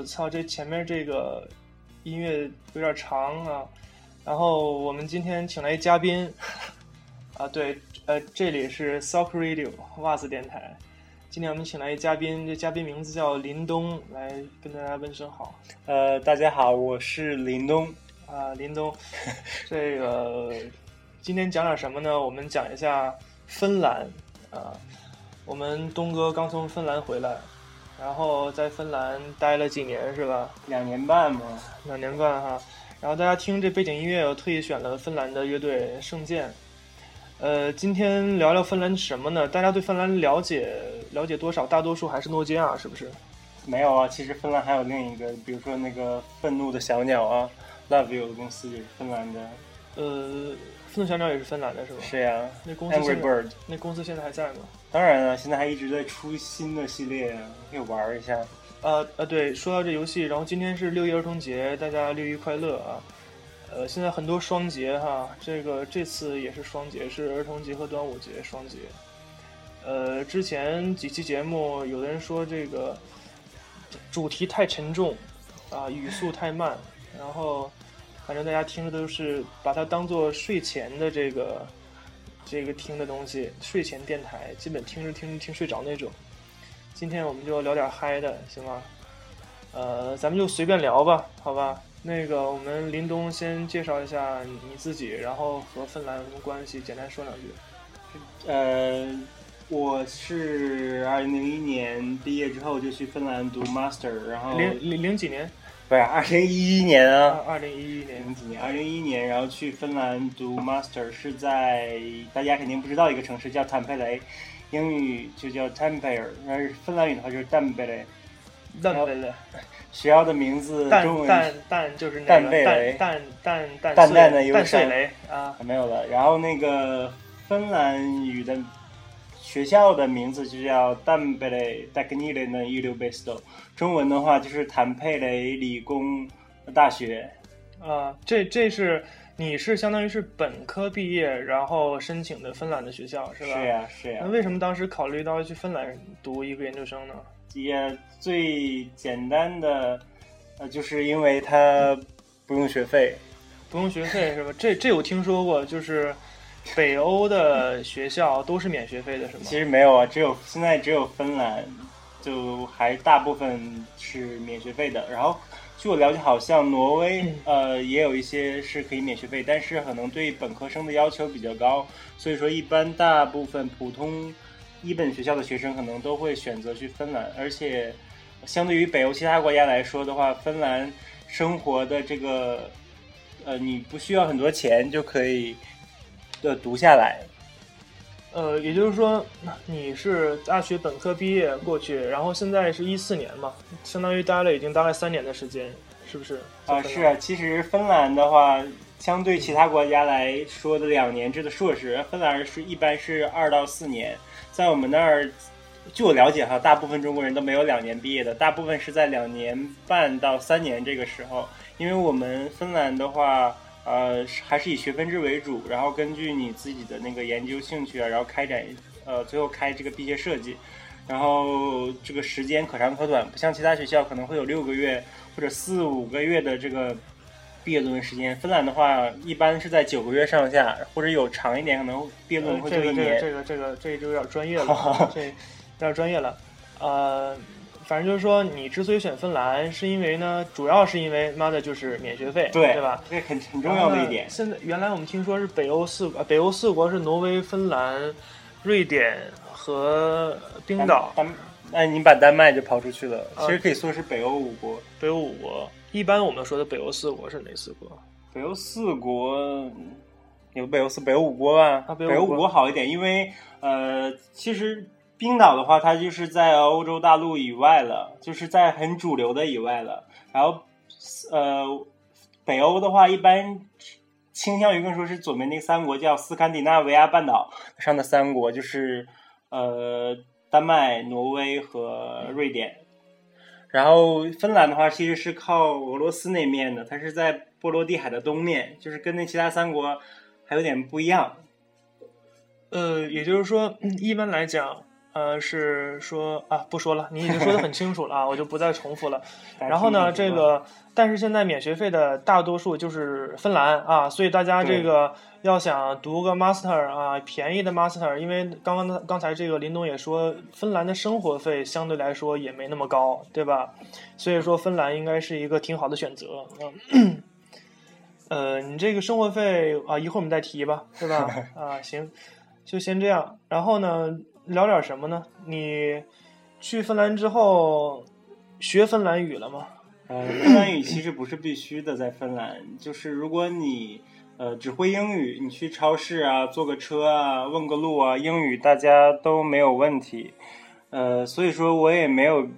我操，这前面这个音乐有点长啊。然后我们今天请来一嘉宾，啊，对，呃，这里是 Sock Radio 袜子电台。今天我们请来一嘉宾，这嘉宾名字叫林东，来跟大家问声好。呃，大家好，我是林东。啊，林东，这个 今天讲点什么呢？我们讲一下芬兰。啊，我们东哥刚从芬兰回来。然后在芬兰待了几年是吧？两年半嘛，两年半哈。然后大家听这背景音乐，我特意选了芬兰的乐队圣剑。呃，今天聊聊芬兰什么呢？大家对芬兰了解了解多少？大多数还是诺基亚，是不是？没有啊，其实芬兰还有另一个，比如说那个愤怒的小鸟啊，Love You 的公司也是芬兰的。呃。愤怒小鸟也是芬兰的，是吧？是呀，那公司 Bird 那公司现在还在吗？当然了，现在还一直在出新的系列，可以玩一下。呃呃，对，说到这游戏，然后今天是六一儿童节，大家六一快乐啊！呃，现在很多双节哈，这个这次也是双节，是儿童节和端午节双节。呃，之前几期节目，有的人说这个主题太沉重啊，语速太慢，然后。反正大家听的都是把它当做睡前的这个这个听的东西，睡前电台，基本听着听着听睡着那种。今天我们就聊点嗨的，行吗？呃，咱们就随便聊吧，好吧？那个，我们林东先介绍一下你自己，然后和芬兰有什么关系，简单说两句。呃，我是二零零一年毕业之后就去芬兰读 master，然后零零零几年。不是二零一一年啊，二零一一年零几年？二零一一年，然后去芬兰读 master，是在大家肯定不知道一个城市叫坦佩雷，英语就叫 Tampere，但是芬兰语的话就是 Tampere。Tampere。学校的名字中文蛋蛋就是蛋贝雷，蛋蛋蛋蛋蛋的蛋碎雷啊，没有了。然后那个芬兰语的。学校的名字就叫 e e e u b e s t 中文的话就是坦佩雷理工大学。啊，这这是你是相当于是本科毕业，然后申请的芬兰的学校是吧？是呀，是呀。那为什么当时考虑到要去芬兰读一个研究生呢？也最简单的，呃，就是因为它不用学费，不用学费是吧？这这我听说过，就是。北欧的学校都是免学费的，是吗？其实没有啊，只有现在只有芬兰，就还大部分是免学费的。然后据我了解，好像挪威呃也有一些是可以免学费，但是可能对本科生的要求比较高，所以说一般大部分普通一本学校的学生可能都会选择去芬兰。而且相对于北欧其他国家来说的话，芬兰生活的这个呃你不需要很多钱就可以。的读下来，呃，也就是说，你是大学本科毕业过去，然后现在是一四年嘛，相当于待了已经大概三年的时间，是不是？啊，是啊。其实芬兰的话，相对其他国家来说的两年制的硕士，芬兰是一般是二到四年。在我们那儿，据我了解哈，大部分中国人都没有两年毕业的，大部分是在两年半到三年这个时候，因为我们芬兰的话。呃，还是以学分制为主，然后根据你自己的那个研究兴趣啊，然后开展，呃，最后开这个毕业设计，然后这个时间可长可短，不像其他学校可能会有六个月或者四五个月的这个毕业论文时间。芬兰的话，一般是在九个月上下，或者有长一点，可能毕业论文会就一年。这个这个这个这就有点专业了，这有点专业了，呃。反正就是说，你之所以选芬兰，是因为呢，主要是因为妈的，就是免学费，对对吧？这很很重要的一点。现在原来我们听说是北欧四呃，北欧四国是挪威、芬兰、瑞典和冰岛。丹，那你把丹麦就抛出去了。其实可以说是北欧五国。北欧五国，一般我们说的北欧四国是哪四国？北欧四国有北欧四、北欧五国吧？北欧五国好一点，因为呃，其实。冰岛的话，它就是在欧洲大陆以外了，就是在很主流的以外了。然后，呃，北欧的话，一般倾向于更说是左边那三国，叫斯堪的纳维亚半岛上的三国，就是呃，丹麦、挪威和瑞典。然后，芬兰的话，其实是靠俄罗斯那面的，它是在波罗的海的东面，就是跟那其他三国还有点不一样。呃，也就是说，一般来讲。呃，是说啊，不说了，你已经说的很清楚了啊，我就不再重复了。然后呢，这个但是现在免学费的大多数就是芬兰啊，所以大家这个要想读个 master 啊，便宜的 master，因为刚刚刚才这个林东也说，芬兰的生活费相对来说也没那么高，对吧？所以说芬兰应该是一个挺好的选择。嗯，呃，你这个生活费啊，一会儿我们再提吧，对吧？啊，行，就先这样。然后呢，聊点什么呢？你去芬兰之后学芬兰语了吗？呃，芬兰语其实不是必须的，在芬兰，就是如果你呃只会英语，你去超市啊、坐个车啊、问个路啊，英语大家都没有问题。呃，所以说我也没有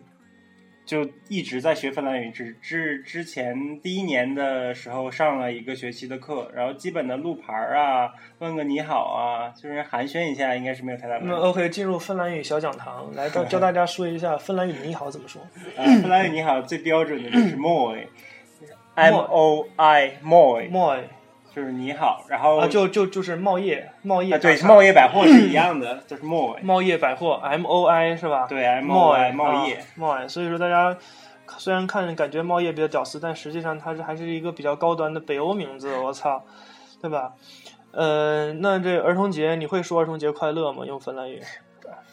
就一直在学芬兰语，只至之前第一年的时候上了一个学期的课，然后基本的路牌儿啊、问个你好啊，就是寒暄一下，应该是没有太大问题那。OK，进入芬兰语小讲堂，来教教大家说一下芬兰语“你好”怎么说。呃，芬兰语你好最标准的就是 moi，M O I moi。moi 就是你好，然后啊，就就就是茂业，茂业啊对，大厦贸易百货是一样的，就是 moi，茂业百货 M O I 是吧？对，M O I 贸贸易，贸易，所以说大家虽然看感觉茂业比较屌丝，但实际上它是还是一个比较高端的北欧名字，我操，对吧？呃，那这儿童节你会说儿童节快乐吗？用芬兰语？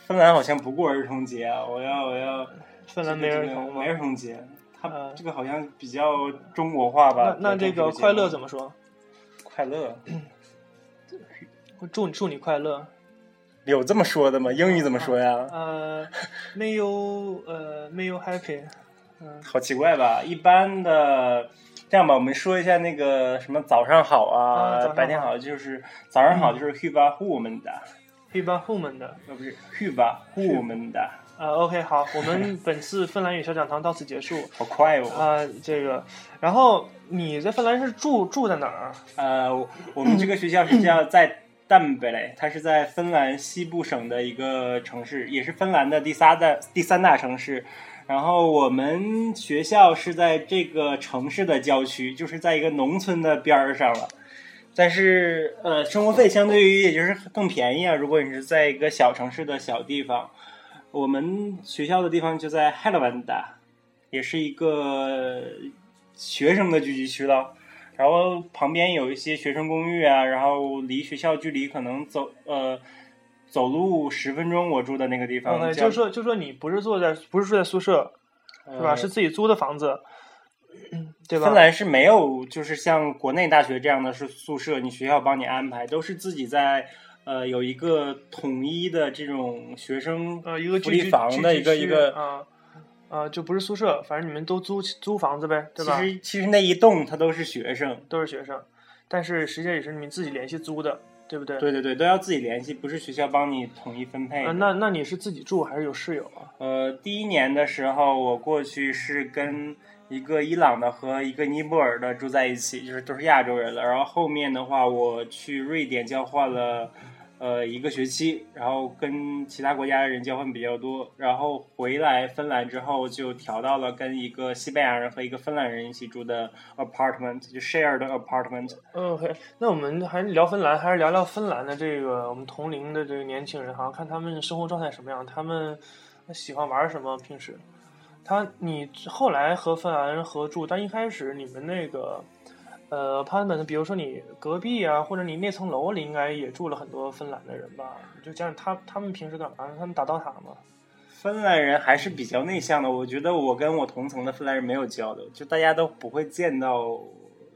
芬兰好像不过儿童节啊，我要我要芬兰没儿童吗没？儿童节，它呃这个好像比较中国化吧那？那这个快乐怎么么说？快乐？我祝祝你快乐。有这么说的吗？英语怎么说呀？呃没有呃 May you happy。嗯，好奇怪吧？一般的，这样吧，我们说一下那个什么早上好啊白天好，就是早上好就是 hyvää huomenta，h i b a h u m 的。呃不是 hyvää huomenta，啊，OK，好，我们 本次芬兰语小讲堂到此结束。好快哦。啊、这个，然后你在芬兰是住住在哪儿？呃，我我们这个学校是叫 在淡北雷，它是在芬兰西部省的一个城市，也是芬兰的第三大第三大城市。然后我们学校是在这个城市的郊区，就是在一个农村的边儿上了。但是呃，生活费相对于也就是更便宜啊。如果你是在一个小城市的小地方，我们学校的地方就在 h e l l a v a n d a 也是一个学生的聚集区了。然后旁边有一些学生公寓啊，然后离学校距离可能走呃走路十分钟，我住的那个地方就说就说你不是住在不是住在宿舍是吧？呃是自己租的房子，嗯对吧？芬兰是没有就是像国内大学这样的是宿舍，你学校帮你安排，都是自己在呃有一个统一的这种学生呃，一个福利房的一个一个。啊啊，就不是宿舍，反正你们都租租房子呗，对吧？其实其实那一栋它都是学生，都是学生，但是实际上也是你们自己联系租的，对不对？对对对，都要自己联系，不是学校帮你统一分配那那你是自己住还是有室友啊？呃，第一年的时候，我过去是跟一个伊朗的和一个尼泊尔的住在一起，就是都是亚洲人了。然后后面的话，我去瑞典交换了呃一个学期，然后跟其他国家的人交换比较多。然后回来芬兰之后，就调到了跟一个西班牙人和一个芬兰人一起住的 apartment，就 shared apartment。OK，那我们还是聊芬兰，还是聊聊芬兰的这个我们同龄的这个年轻人好像，看他们的生活状态什么样，他们喜欢玩什么，平时。他你后来和芬兰人合住，但一开始你们那个呃帕森本比如说你隔壁啊，或者你那层楼里应该也住了很多芬兰的人吧？就讲讲他他们平时干嘛？他们打刀塔吗？芬兰人还是比较内向的，我觉得我跟我同层的芬兰人没有交流，就大家都不会见到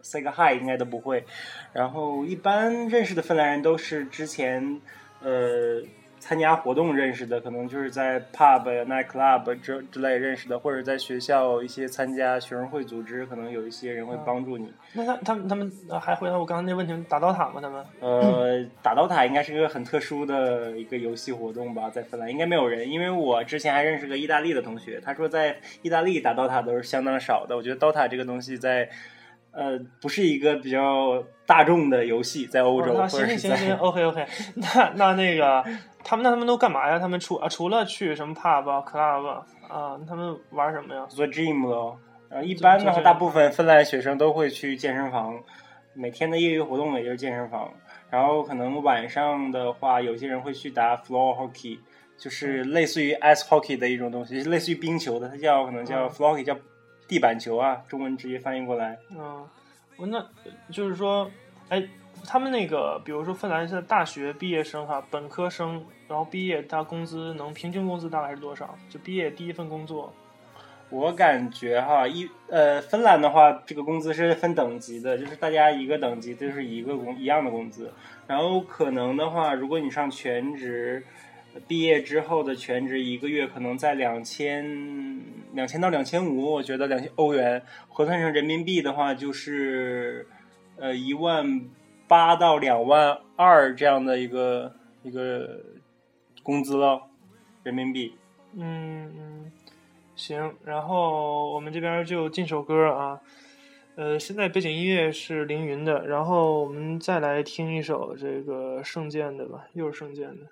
say 个 hi 应该都不会。然后一般认识的芬兰人都是之前呃参加活动认识的，可能就是在 pub、night club 之之类认识的，或者在学校一些参加学生会组织，可能有一些人会帮助你。那他他们他们呃还回答我刚才那问题，打刀塔吗？他们？呃，打刀塔应该是一个很特殊的一个游戏活动吧，在芬兰应该没有人，因为我之前还认识个意大利的同学，他说在意大利打刀塔都是相当少的。我觉得刀塔这个东西在呃不是一个比较大众的游戏，在欧洲啊或者是行行行在，OK OK，那那那个他们那他们都干嘛呀？他们除啊除了去什么 pub 啊 club 啊啊，他们玩什么呀？做 gym 咯。然后一般的话，大部分芬兰学生都会去健身房，每天的业余活动也就是健身房。然后可能晚上的话，有些人会去打 floor hockey，就是类似于 ice hockey 的一种东西，类似于冰球的，它叫可能叫嗯 flocky，叫地板球啊，中文直接翻译过来。嗯，我那就是说，哎，他们那个，比如说芬兰现在大学毕业生哈，本科生，然后毕业他工资能平均工资大概是多少？就毕业第一份工作，我感觉哈，一呃，芬兰的话，这个工资是分等级的，就是大家一个等级就是一个工一样的工资。然后可能的话，如果你上全职，毕业之后的全职一个月可能在两千两千到两千五，我觉得两千欧元核算成人民币的话，就是呃一万八到两万二这样的一个一个工资了，人民币。嗯嗯，行，然后我们这边就进首歌啊，呃，现在背景音乐是凌云的，然后我们再来听一首这个圣剑的吧，又是圣剑的。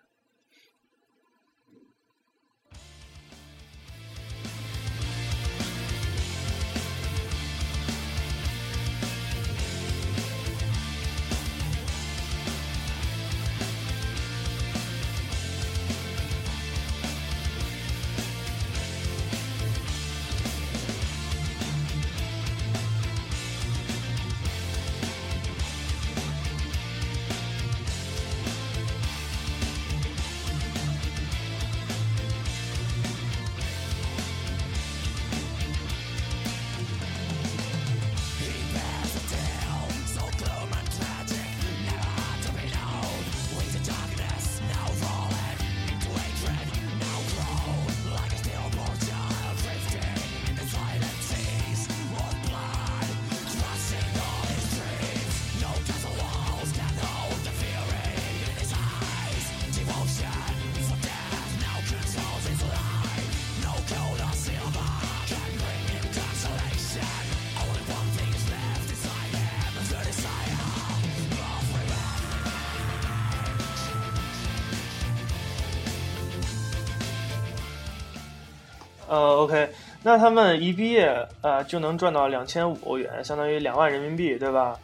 那他们一毕业呃就能赚到两千五欧元，相当于两万人民币，对吧？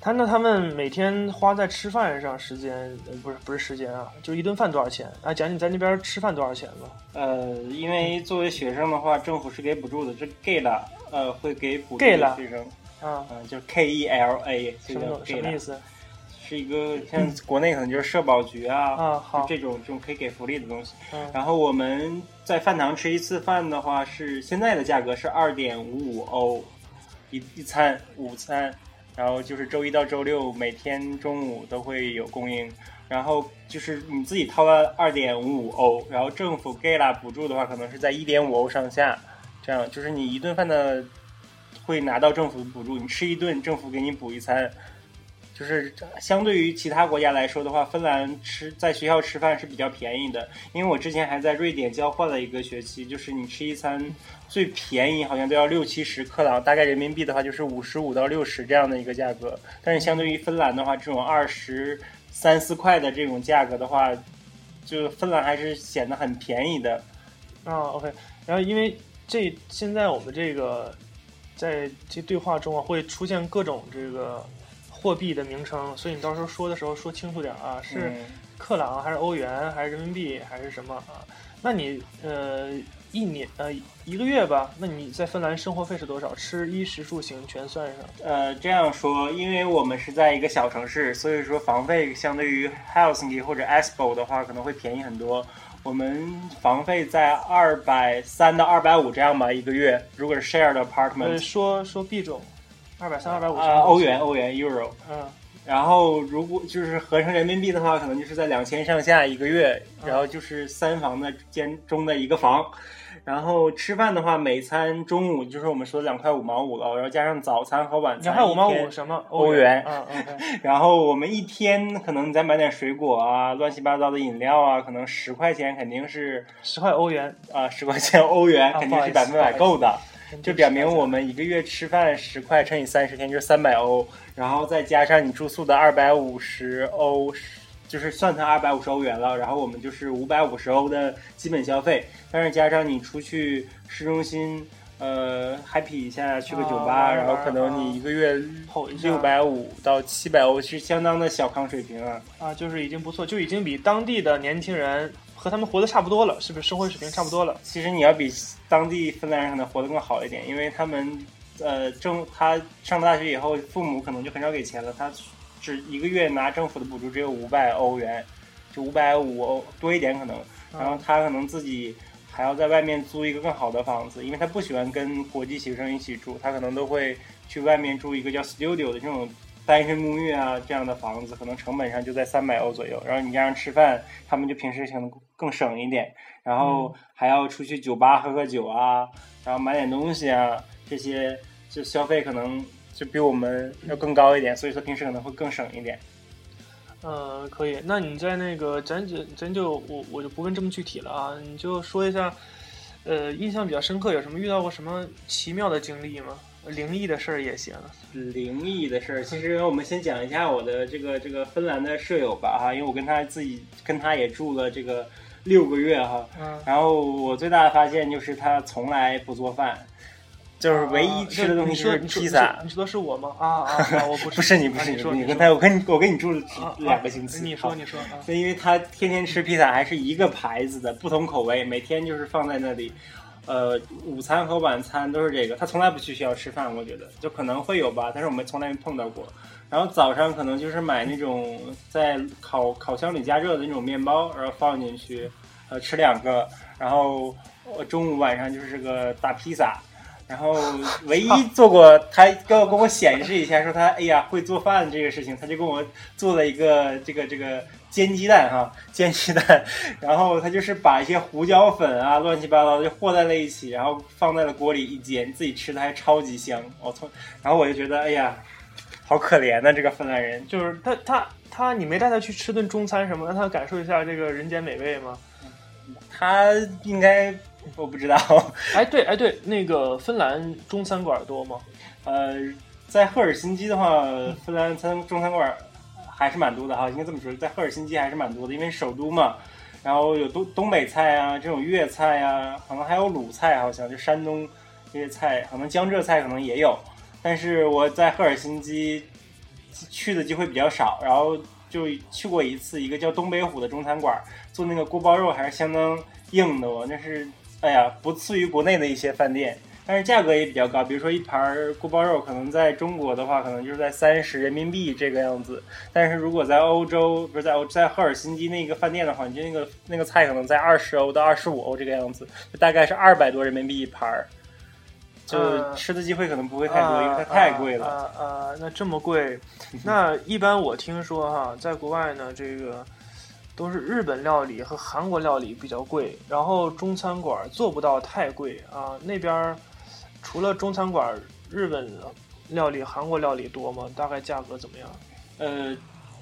他那他们每天花在吃饭上时间，呃不是不是时间啊，就一顿饭多少钱？啊，讲你在那边吃饭多少钱吧？呃，因为作为学生的话，政府是给补助的，这 gay 了，呃，会给补助学生，啊，嗯、就是 K E L A，什么什，么意思？是一个像国内可能就是社保局啊，啊，好，这种这种可以给福利的东西。嗯然后我们在饭堂吃一次饭的话，是现在的价格是二点五五欧一一餐午餐，然后就是周一到周六每天中午都会有供应。然后就是你自己掏了二点五五欧，然后政府给了补助的话，可能是在一点五欧上下，这样就是你一顿饭的会拿到政府补助，你吃一顿政府给你补一餐。就是相对于其他国家来说的话，芬兰吃在学校吃饭是比较便宜的。因为我之前还在瑞典交换了一个学期，就是你吃一餐最便宜好像都要六七十克朗，大概人民币的话就是五十五到六十这样的一个价格。但是相对于芬兰的话，这种二十三四块的这种价格的话，就芬兰还是显得很便宜的。啊，OK，然后因为这现在我们这个在这对话中啊会出现各种这个货币的名称，所以你到时候说的时候说清楚点啊，是嗯克朗还是欧元还是人民币还是什么啊？那你呃一年呃一个月吧，那你在芬兰生活费是多少？吃衣食住行全算上？呃，这样说，因为我们是在一个小城市，所以说房费相对于 Helsinki 或者 Espoo 的话，可能会便宜很多。我们房费在二百三到二百五这样吧，一个月。如果是 share 的呃，apartment，说说币种，二百三、二百五啊、欧元，欧元 euro。嗯。然后如果就是合成人民币的话，可能就是在两千上下一个月，嗯。然后就是三房的间中的一个房。然后吃饭的话，每餐中午就是我们说的两块五毛五了，然后加上早餐和晚餐，两块五毛五什么？欧元？嗯嗯，OK，然后我们一天可能你再买点水果啊，乱七八糟的饮料啊，可能十块钱肯定是十块欧元，啊十块钱欧元啊肯定是百分百够的，就表明我们们一个月吃饭十块乘以三十天就是三百欧，然后再加上你住宿的二百五十欧，就是算成二百五十欧元了，然后我们就是五百五十欧的基本消费，但是加上你出去市中心。呃，happy 一下，去个酒吧，啊然后可能你一个月六百五到七百欧，是相当的小康水平啊。啊，就是已经不错，就已经比当地的年轻人和他们活得差不多了，是不是生活水平差不多了？其实你要比当地芬兰人可能活得更好一点，因为他们呃政他上了大学以后，父母可能就很少给钱了，他只一个月拿政府的补助只有五百欧元，就五百五欧多一点可能，然后他可能自己还要在外面租一个更好的房子，因为他不喜欢跟国际学生一起住，他可能都会去外面住一个叫 studio 的这种。单身公寓啊，这样的房子可能成本上就在三百欧左右，然后你加上吃饭，他们就平时可能更省一点，然后还要出去酒吧喝喝酒啊，然后买点东西啊，这些就消费可能就比我们要更高一点，所以说平时可能会更省一点。呃，可以，那你在那个咱就咱就我我就不问这么具体了啊，你就说一下，呃，印象比较深刻有什么遇到过什么奇妙的经历吗？灵异的事儿也行。灵异的事儿，其实我们先讲一下我的这个这个芬兰的舍友吧哈，因为我跟他自己跟他也住了这个六个月哈。嗯。然后我最大的发现就是他从来不做饭，就是唯一吃的东西就是披萨。你说的是我吗？啊啊！我不不是你，不是你，你跟他我跟你我跟你住了两个星期。你说你说。就因为他天天吃披萨，还是一个牌子的不同口味，每天就是放在那里。呃，午餐和晚餐都是这个，他从来不去学校吃饭，我觉得就可能会有吧，但是我们从来没碰到过。然后早上可能就是买那种在烤烤箱里加热的那种面包，然后放进去，呃，吃两个。然后我中午晚上就是个大披萨。然后唯一做过，他跟我跟我显示一下，说他哎呀会做饭这个事情，他就跟我做了一个这个这个。煎鸡蛋哈，煎鸡蛋，然后他就是把一些胡椒粉啊，乱七八糟就和在了一起，然后放在了锅里一煎，自己吃的还超级香。我从，然后我就觉得，哎呀，好可怜呐，这个芬兰人。就是他他他，你没带他去吃顿中餐什么，让他感受一下这个人间美味吗？他应该我不知道。哎，对，哎对，那个芬兰中餐馆多吗？呃，在赫尔辛基的话，芬兰餐中餐馆。还是蛮多的哈，应该这么说，在赫尔辛基还是蛮多的，因为首都嘛。然后有东东北菜啊，这种粤菜啊，可能还有鲁菜，好像就山东这些菜，可能江浙菜可能也有。但是我在赫尔辛基去的机会比较少，然后就去过一次，一个叫东北虎的中餐馆，做那个锅包肉还是相当硬的哦，那是哎呀，不次于国内的一些饭店。但是价格也比较高，比如说一盘锅包肉，可能在中国的话，可能就是在三十人民币这个样子。但是如果在欧洲，不是在欧，在赫尔辛基那个饭店的话，你就那个那个菜可能在二十欧到二十五欧这个样子，大概是二百多人民币一盘儿。就吃的机会可能不会太多，因为它太贵了。啊啊，那这么贵？那一般我听说哈，在国外呢，这个都是日本料理和韩国料理比较贵，然后中餐馆做不到太贵啊，那边。除了中餐馆，日本料理、韩国料理多吗？大概价格怎么样？呃，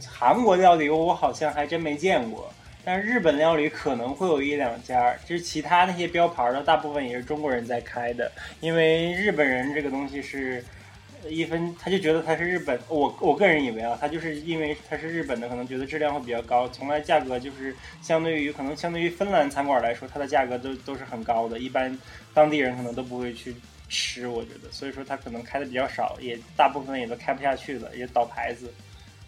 韩国料理我好像还真没见过，但是日本料理可能会有一两家。就是其他那些标牌的，大部分也是中国人在开的，因为日本人这个东西是一分，他就觉得它是日本。我我个人以为啊，他就是因为它是日本的，可能觉得质量会比较高，从来价格就是相对于可能相对于芬兰餐馆来说，它的价格都都是很高的，一般当地人可能都不会去。吃，我觉得，所以说他可能开的比较少，也大部分也都开不下去了，也倒牌子，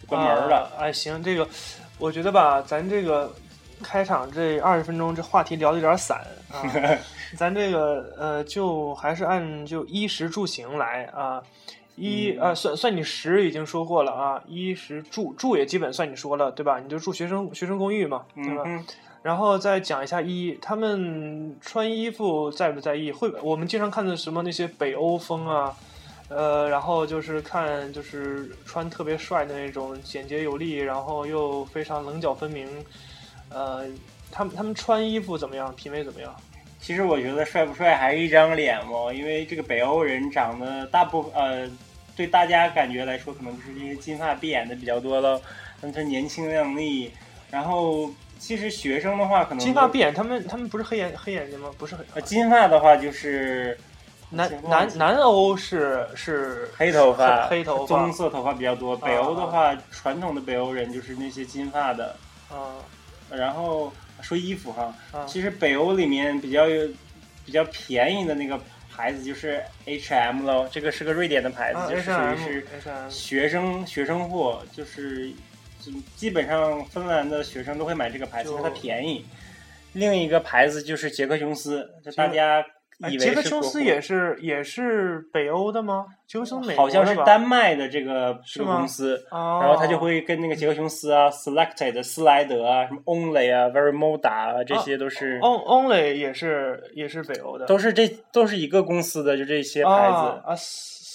关门了。哎，行，这个我觉得吧，咱这个开场这二十分钟这话题聊的有点散 啊，咱这个呃，就还是按就衣食住行来啊，衣呃算算你食已经说过了啊，衣食住住也基本算你说了对吧？你就住学生学生公寓嘛，对吧？然后再讲一下衣，他们穿衣服在不在意？会我们经常看的什么那些北欧风啊，呃，然后就是看就是穿特别帅的那种，简洁有力，然后又非常棱角分明，呃，他们他们穿衣服怎么样？品味怎么样？其实我觉得帅不帅还是一张脸嘛，因为这个北欧人长得大部分呃，对大家感觉来说可能就是这些金发碧眼的比较多了，但他年轻靓丽，然后。其实学生的话，可能金发碧眼，他们他们不是黑眼黑眼睛吗？不是很呃，金发的话就是南南南欧是是黑头发，黑头发棕色头发比较多。北欧的话，传统的北欧人就是那些金发的。啊，然后说衣服哈，其实北欧里面比较有比较便宜的那个牌子就是 H&M 咯，这个是个瑞典的牌子，就是属于是学生学生货，就是。基本上芬兰的学生都会买这个牌子，因为它便宜。另一个牌子就是杰克琼斯，就大家以为杰克琼斯也是也是北欧的吗？杰克琼斯好像是丹麦的这个这个公司，哦然后他就会跟那个杰克琼斯啊、Selected、斯莱德啊、什么 Only 啊、Very Moda 啊，这些都是、On Only 也是也是北欧的，都是这都是一个公司的，就这些牌子。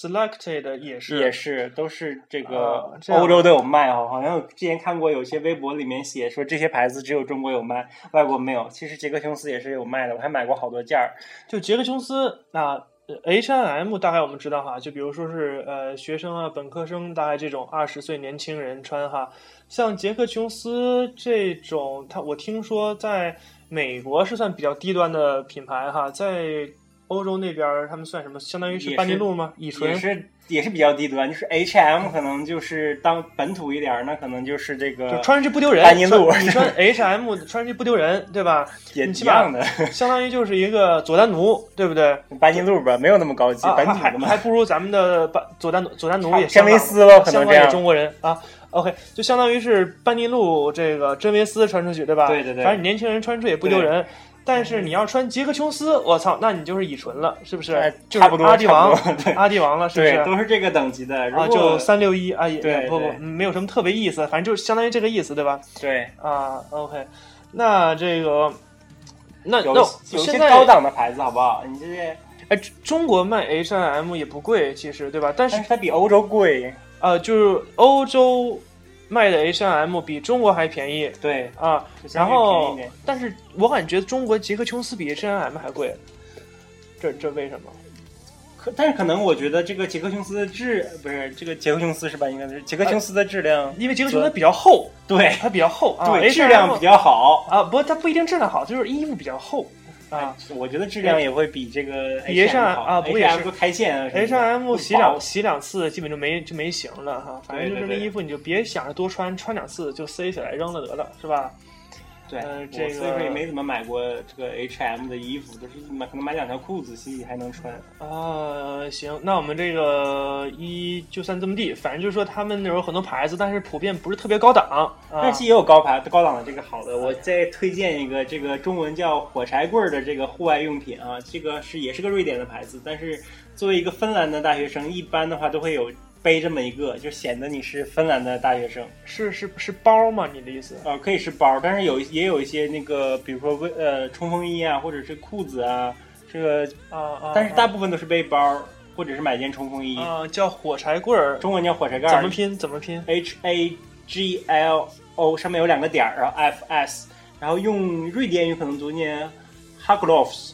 ，Selected 也是也是，都是这啊个欧洲都有卖哈，好像之前看过有些微博里面写说这些牌子只有中国有卖，外国没有。其实杰克琼斯也是有卖的，我还买过好多件儿。就杰克琼斯那。呃 H&M 大概我们知道哈，就比如说是呃学生啊、本科生，大概这种二十岁年轻人穿哈，像杰克琼斯这种，他我听说在美国是算比较低端的品牌哈，在欧洲那边儿他们算什么？相当于是班尼路吗？乙醇也是也是比较低端，就是 H&M 可能就是当本土一点儿，那可能就是这个就穿上去不丢人，班尼路你穿 H&M 穿上去不丢人，对吧？也一样的。相当于就是一个佐丹奴，对不对？班尼路吧，没有那么高级，啊，本土的嘛还还。不如咱们的班佐丹佐丹奴也真维斯了可能香港也这样中国人啊。OK，就相当于是班尼路这个真维斯穿出去，对吧？对对对反正年轻人穿出去也不丢人。但是你要穿杰克琼斯，我操，那你就是乙醇了，是不是哎？就是差不多阿迪王 阿迪王了，是不对，是？都是这个等级的。如啊，就三六一啊，也对不不，没有什么特别意思，反正就是相当于这个意思，对吧？对啊，OK，那这个，那有那有些高档的牌子，好不好？你这些，哎，中国卖 H&M 也不贵，其实对吧？但是但是它比欧洲贵。呃，就是欧洲卖的 H&M 比中国还便宜对，啊。然后，但是我感觉中国杰克琼斯比 H&M 还贵，这这为什么？可但是可能我觉得这个杰克琼斯的质不是这个杰克琼斯是吧？应该是杰克琼斯的质量，因为杰克琼斯比较厚，对它比较厚啊对，，H&M 质量比较好。啊，不，它不一定质量好，就是衣服比较厚啊。我觉得质量也会比这个比 H&M 好啊不过也 H&M 是开线啊什么的 H&M 洗两洗两次，基本就没就没型了哈。反正就这个对对对衣服，你就别想着多穿，穿两次就塞起来扔了得了，是吧？对，我呃这所以说也没怎么买过这个 H&M 的衣服，都是买可能买两条裤子，心里还能穿。啊，行，那我们这个一就算这么地，反正就是说他们那有很多牌子，但是普遍不是特别高档啊但。是也有高牌高档的这个好的，我再推荐一个，这个中文叫火柴棍儿的这个户外用品啊，这个是也是个瑞典的牌子，但是作为一个芬兰的大学生，一般的话都会有背这么一个，就显得你是芬兰的大学生。是是是包吗？你的意思？呃，可以是包，但是有也有一些那个，比如说卫呃冲锋衣啊，或者是裤子啊，这个，啊啊！但是大部分都是背包，或者是买件冲锋衣。啊叫火柴棍儿，中文叫火柴盖儿，怎么拼？怎么拼？H A G L O 上面有两个点儿，然后 F S，然后用瑞典语可能读念 Hagloves，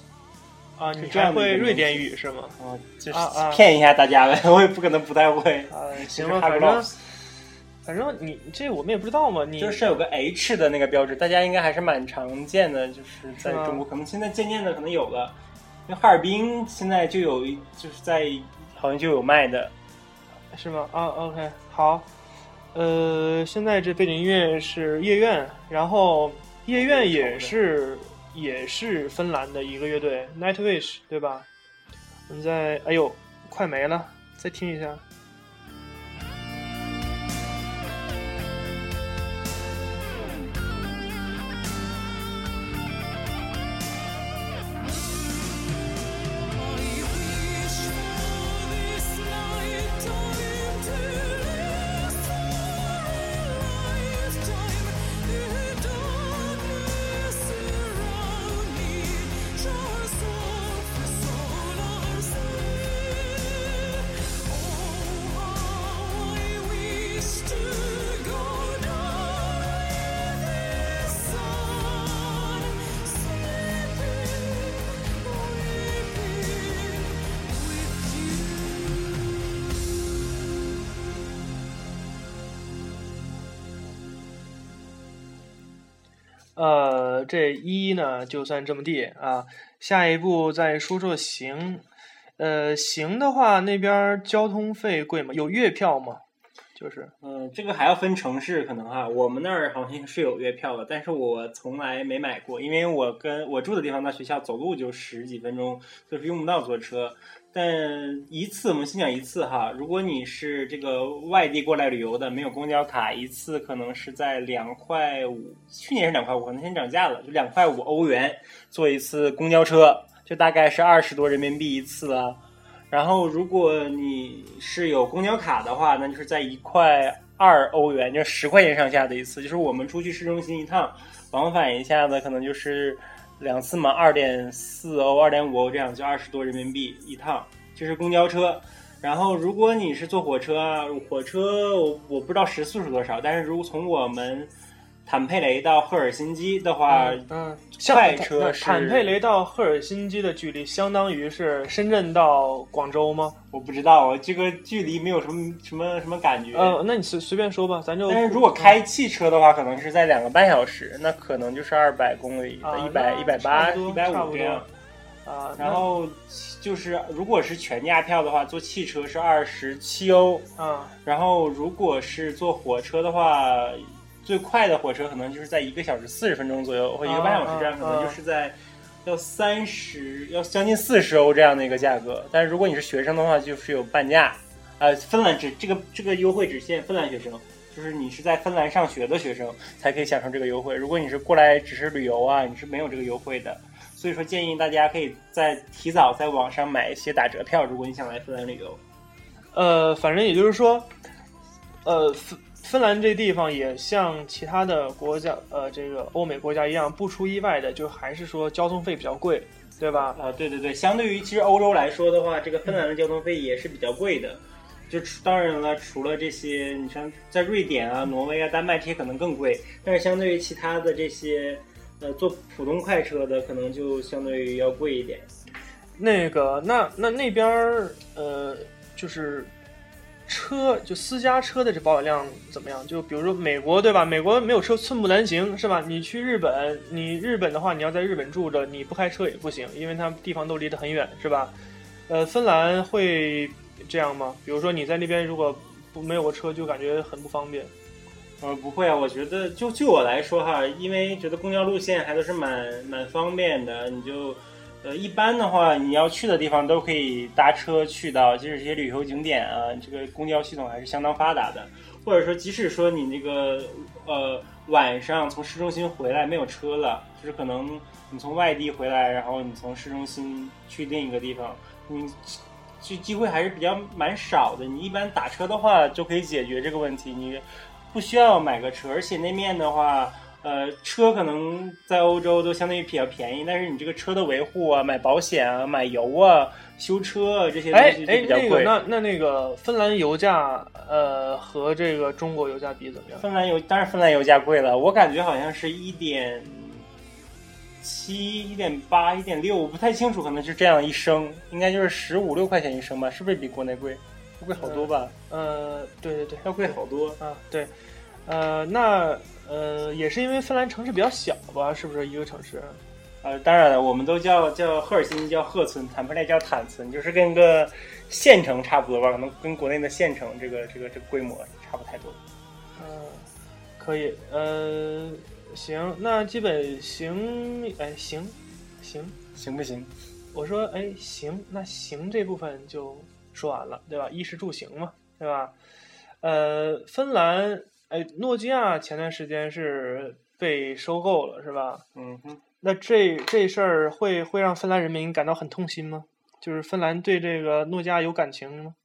啊，你是这样的一个还会瑞典语是吗？啊，就是骗一下大家呗，我也不可能不太会。啊，行就是吧，反正反正你这我们也不知道嘛，你就是有个 H 的那个标志，大家应该还是蛮常见的，就是在中国，可能现在渐渐的可能有了，因为哈尔滨现在就有一，就是在好像就有卖的。是吗？啊，OK，好。呃，现在这背景音乐是夜愿，然后夜愿也是也是芬兰的一个乐队 Nightwish，对吧？我们在，哎呦，快没了，再听一下。呃，这一呢就算这么地啊。下一步再说说行，呃，行的话那边交通费贵吗？有月票吗？就是嗯，这个还要分城市，可能哈，我们那儿好像是有月票的，但是我从来没买过，因为我跟我住的地方到学校走路就十几分钟，就是用不到坐车。但一次我们先讲一次哈，如果你是这个外地过来旅游的，没有公交卡，一次可能是在两块五，去年是两块五，可能现在涨价了，就两块五欧元坐一次公交车，就大概是二十多人民币一次啊。然后如果你是有公交卡的话，那就是在一块二欧元，就十块钱上下的一次，就是我们出去市中心一趟，往返一下子可能就是。两次嘛，二点四欧、二点五欧这样，就二十多人民币一趟，就是公交车。然后如果你是坐火车啊，火车我我不知道时速是多少，但是如果从我们。坦佩雷到赫尔辛基的话，嗯，快车是坦佩雷到赫尔辛基的距离相当于是深圳到广州吗？我不知道，这个距离没有什么什么什么感觉。呃，那你随随便说吧，咱就。但是如果开汽车的话，可能是在两个半小时，那可能就是二百公里，一百一百八、一百五这样。啊，然后就是如果是全价票的话，坐汽车是二十七欧。嗯，然后如果是坐火车的话。最快的火车可能就是在一个小时四十分钟左右，或一个半小时这样，可能就是在要三十，要将近四十欧这样的一个价格。但是如果你是学生的话，就是有半价。呃，芬兰只这个这个优惠只限芬兰学生，就是你是在芬兰上学的学生才可以享受这个优惠。如果你是过来只是旅游啊，你是没有这个优惠的。所以说建议大家可以在提早在网上买一些打折票，如果你想来芬兰旅游。呃，反正也就是说，呃。芬兰这地方也像其他的国家，呃，这个欧美国家一样，不出意外的，就还是说交通费比较贵，对吧？啊，对对对，相对于其实欧洲来说的话，这个芬兰的交通费也是比较贵的。就当然了，除了这些，你像在瑞典啊、挪威啊、丹麦这些可能更贵，但是相对于其他的这些，呃，坐普通快车的可能就相对于要贵一点。那个，那那那边儿，呃，就是。车就私家车的这保有量怎么样？就比如说美国对吧？美国没有车寸步难行是吧？你去日本，你日本的话你要在日本住着，你不开车也不行，因为它地方都离得很远是吧？呃，芬兰会这样吗？比如说你在那边如果不没有个车，就感觉很不方便。呃，不会啊，我觉得就就我来说哈，因为觉得公交路线还都是蛮蛮方便的，你就。呃，一般的话，你要去的地方都可以搭车去到，就是这些旅游景点啊，这个公交系统还是相当发达的。或者说，即使说你那个呃晚上从市中心回来没有车了，就是可能你从外地回来，然后你从市中心去另一个地方，你这机会还是比较蛮少的。你一般打车的话就可以解决这个问题，你不需要买个车，而且那面的话。呃，车可能在欧洲都相当于比较便宜，但是你这个车的维护啊、买保险啊、买油啊、修车啊这些东西就比较贵。那那那个芬兰油价，呃，和这个中国油价比怎么样？芬兰油当然芬兰油价贵了，我感觉好像是一点七、一点八、一点六，我不太清楚，可能是这样一升，应该就是十五六块钱一升吧？是不是比国内贵？贵好多吧？呃，对对对，要贵好多啊。对，呃，那。呃，也是因为芬兰城市比较小吧，是不是一个城市？呃，当然了，我们都叫叫赫尔辛基叫赫村，坦佩雷叫坦村，就是跟个县城差不多吧，可能跟国内的县城这个这个这个规模差不太多。嗯，可以，呃，行，那基本行，哎，行，行，行不行？我说，哎，行，那行这部分就说完了，对吧？衣食住行嘛，对吧？呃，芬兰。哎，诺基亚前段时间是被收购了，是吧？嗯哼。那这这事儿会会让芬兰人民感到很痛心吗？就是芬兰对这个诺基亚有感情吗？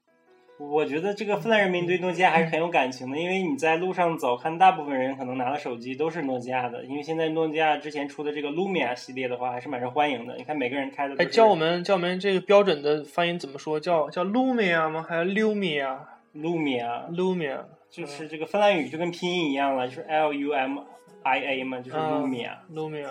我觉得这个芬兰人民对诺基亚还是很有感情的，因为你在路上走，看大部分人可能拿的手机都是诺基亚的，因为现在诺基亚之前出的这个 Lumia 系列的话还是蛮受欢迎的。你看每个人开的。哎，教我们教我们这个标准的发音怎么说？叫叫 Lumia 吗？还是 Lumia？Lumia，Lumia。就是这个芬兰语就跟拼音一样了，就是 L U M I A 嘛，就是 Lumia，Lumia，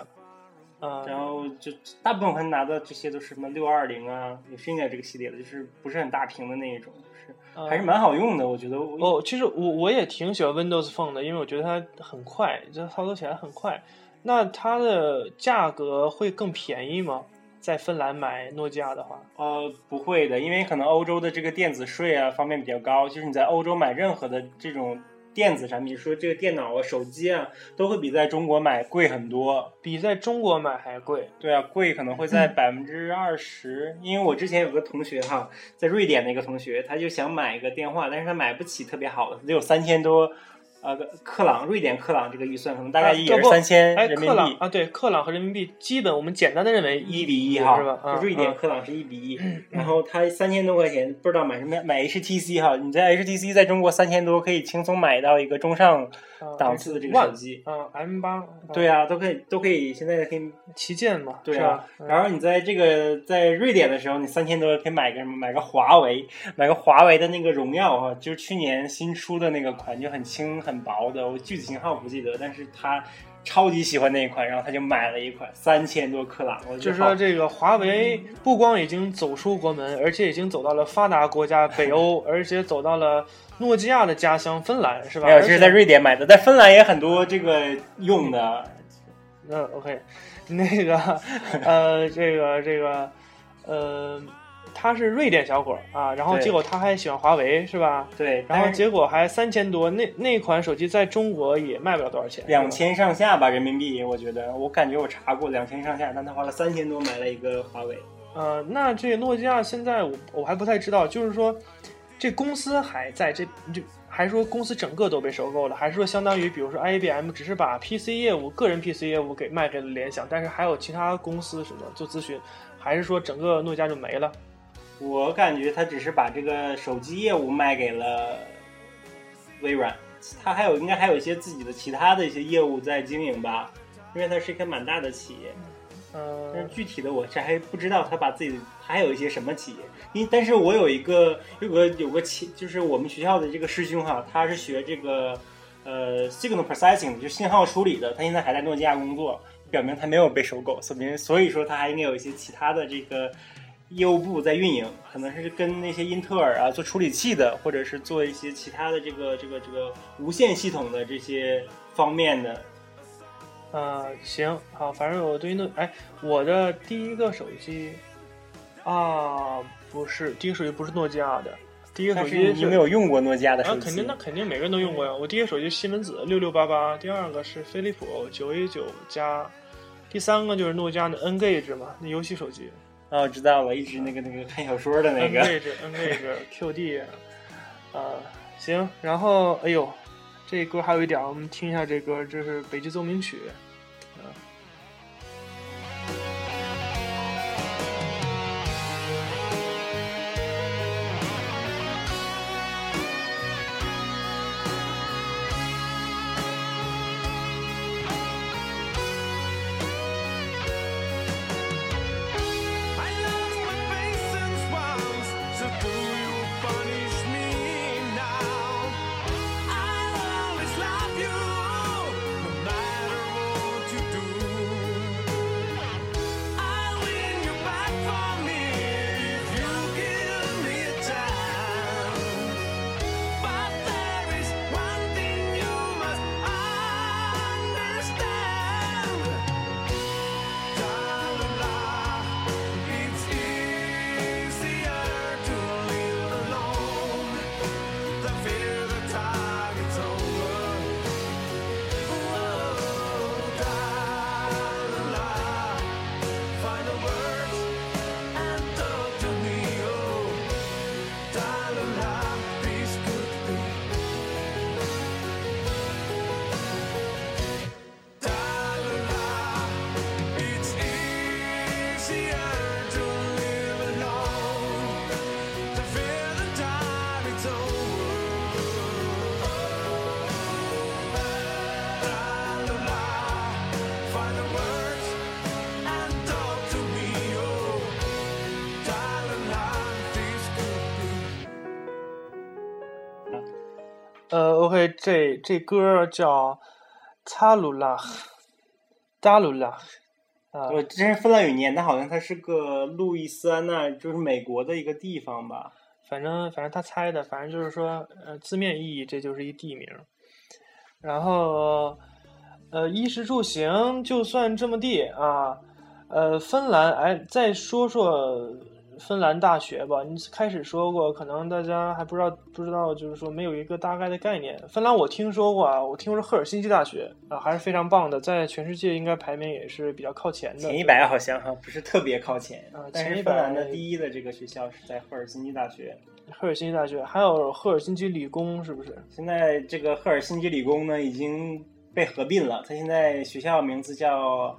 啊，然后就大部分拿的这些都是什么六二零啊，也是应该这个系列的，就是不是很大屏的那一种，就是还是蛮好用的，我觉得。哦，其实我我也挺喜欢 Windows Phone 的，因为我觉得它很快，就操作起来很快。那它的价格会更便宜吗？在芬兰买诺基亚的话？呃，不会的，因为可能欧洲的这个电子税啊方面比较高，就是你在欧洲买任何的这种电子产品，说这个电脑啊、手机啊，都会比在中国买贵很多。比在中国买还贵？对啊，贵可能会在百分之二十。因为我之前有个同学哈，在瑞典的一个同学，他就想买一个电话，但是他买不起特别好的，只有三千多。呃，克朗，瑞典克朗这个预算可能大概也是三千人民币啊。对，克朗和人民币基本我们简单的认为一比一哈，是吧？瑞典克朗是一比一，然后它三千多块钱，不知道买什么买 HTC 哈。你在 HTC 在中国三千多可以轻松买到一个中上档次的这个手机嗯，M 八。对啊，都可以都可以，现在可以旗舰嘛，对啊。然后你在这个在瑞典的时候，你三千多可以买个买个华为，买个华为的那个荣耀哈，就是去年新出的那个款，就很轻很薄的。我具体型号不记得，但是他超级喜欢那一款，然后他就买了一款三千多克朗。就是说，这个华为不光已经走出国门，而且已经走到了发达国家北欧，而且走到了诺基亚的家乡芬兰，是吧？没有，这是在瑞典买的，在芬兰也很多这个用的。嗯，OK，那个，呃，这个，这个，呃。他是瑞典小伙啊，然后结果他还喜欢华为，是吧？对，然后结果还三千多，那那款手机在中国也卖不了多少钱，两千上下吧人民币，我觉得，我感觉我查过两千上下，但他花了三千多买了一个华为。呃，那这诺基亚现在我我还不太知道，就是说这公司还在这就还是说公司整个都被收购了，还是说相当于比如说 IBM 只是把 PC 业务个人 PC 业务给卖给了联想，但是还有其他公司什么做咨询，还是说整个诺基亚就没了？我感觉他只是把这个手机业务卖给了微软，他还有应该还有一些自己的其他的一些业务在经营吧，因为它是一个蛮大的企业。嗯，但是具体的我这还不知道他把自己还有一些什么企业。因但是我有一个有个有个企，就是我们学校的这个师兄哈，他是学这个呃 signal processing 就信号处理的，他现在还在诺基亚工作，表明他没有被收购，说明所以说他还应该有一些其他的这个。业务部在运营，可能是跟那些英特尔啊做处理器的，或者是做一些其他的这个这个这个无线系统的这些方面的。呃，行，好，反正我对诺，哎，我的第一个手机啊，不是第一个手机不是诺基亚的，第一个手机你没有用过诺基亚的手机？肯定，那肯定每个人都用过呀。我第一个手机西门子六六八八，第二个是飞利浦九 A 九加，第三个就是诺基亚的 N-Gage 嘛，那游戏手机。哦，我知道了，一直那个那个看小说的那个。N-Gage，N-Gage，QD，啊，行，然后哎呦，这歌还有一点，我们听一下这歌，这是《北极奏鸣曲》。这这歌叫《查鲁拉》，扎鲁拉。啊，我这是芬兰语念，但好像它是个路易斯安那，就是美国的一个地方吧。反正反正他猜的，反正就是说，呃，字面意义这就是一地名。然后，呃，衣食住行就算这么地啊。呃，芬兰，哎，再说说芬兰大学吧。你开始说过，可能大家还不知道，不知道，就是说没有一个大概的概念。芬兰我听说过啊，我听说赫尔辛基大学啊，还是非常棒的，在全世界应该排名也是比较靠前的。前一百好像哈，不是特别靠前啊。但是芬兰的第一的这个学校是在赫尔辛基大学。赫尔辛基大学，还有赫尔辛基理工，是不是？现在这个赫尔辛基理工呢，已经被合并了。它现在学校名字叫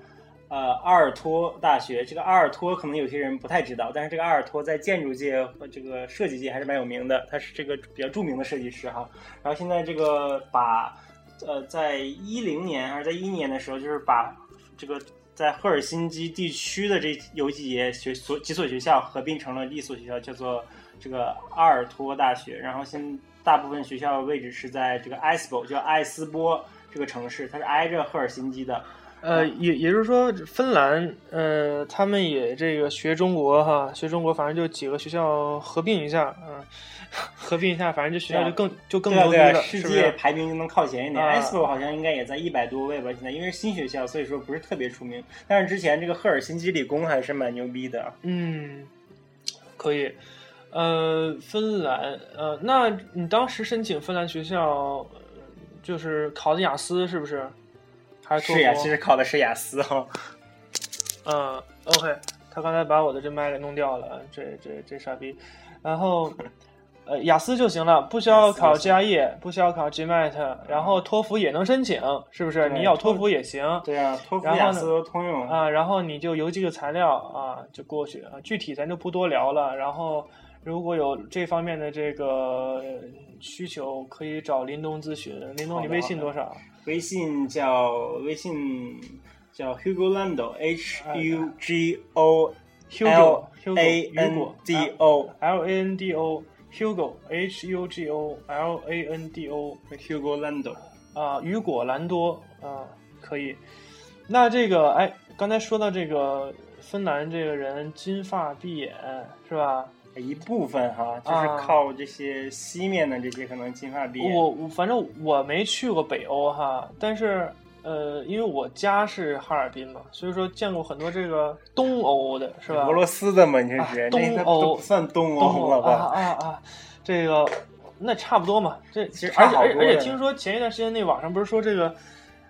呃阿尔托大学。这个阿尔托可能有些人不太知道，但是这个阿尔托在建筑界和这个设计界还是蛮有名的。他是这个比较著名的设计师哈。然后现在这个把呃在一零年还是在一年的时候，就是把这个在赫尔辛基地区的这有几节学所几所学校合并成了一所学校，叫做。这个阿尔托大学，然后现大部分学校位置是在这个埃斯波，叫埃斯波这个城市，它是挨着赫尔辛基的。呃，也也就是说，芬兰，呃，他们也这个学中国哈，学中国，反正就几个学校合并一下，嗯，合并一下，反正这学校就更就更牛逼了，世界排名就能靠前一点。埃斯波好像应该也在一百多位吧，现在因为是新学校，所以说不是特别出名。但是之前这个赫尔辛基理工还是蛮牛逼的。嗯，可以。呃，芬兰，呃，那你当时申请芬兰学校，就是考的雅思是不是？还是是呀，其实考的是雅思哈。嗯，OK，他刚才把我的这麦给弄掉了，这这这傻逼。然后，呃，雅思就行了，不需要考 GRE，不需要考 GMAT，然后托福也能申请，是不是？你要托福也行。对啊，托福、雅思都通用啊。然后你就邮寄个材料啊，就过去啊。具体咱就不多聊了。然后。如果有这方面的这个需求，可以找林东咨询。林东，你微信多少？微信叫微信叫 Hugo Lando，H U G O L A N D O，L A N D O，Hugo，H U G O L A N D O，Hugo Lando。啊，雨果兰多啊，可以。那这个，哎，刚才说到这个芬兰这个人金发碧眼，是吧？一部分哈，就是靠这些西面的这些可能金发碧眼。我我反正我没去过北欧哈，但是呃，因为我家是哈尔滨嘛，所以说见过很多这个东欧的，是吧？俄罗斯的嘛，你这是？东欧不算东欧了吧？啊啊，这个那差不多嘛。这而且而且而且听说前一段时间那网上不是说这个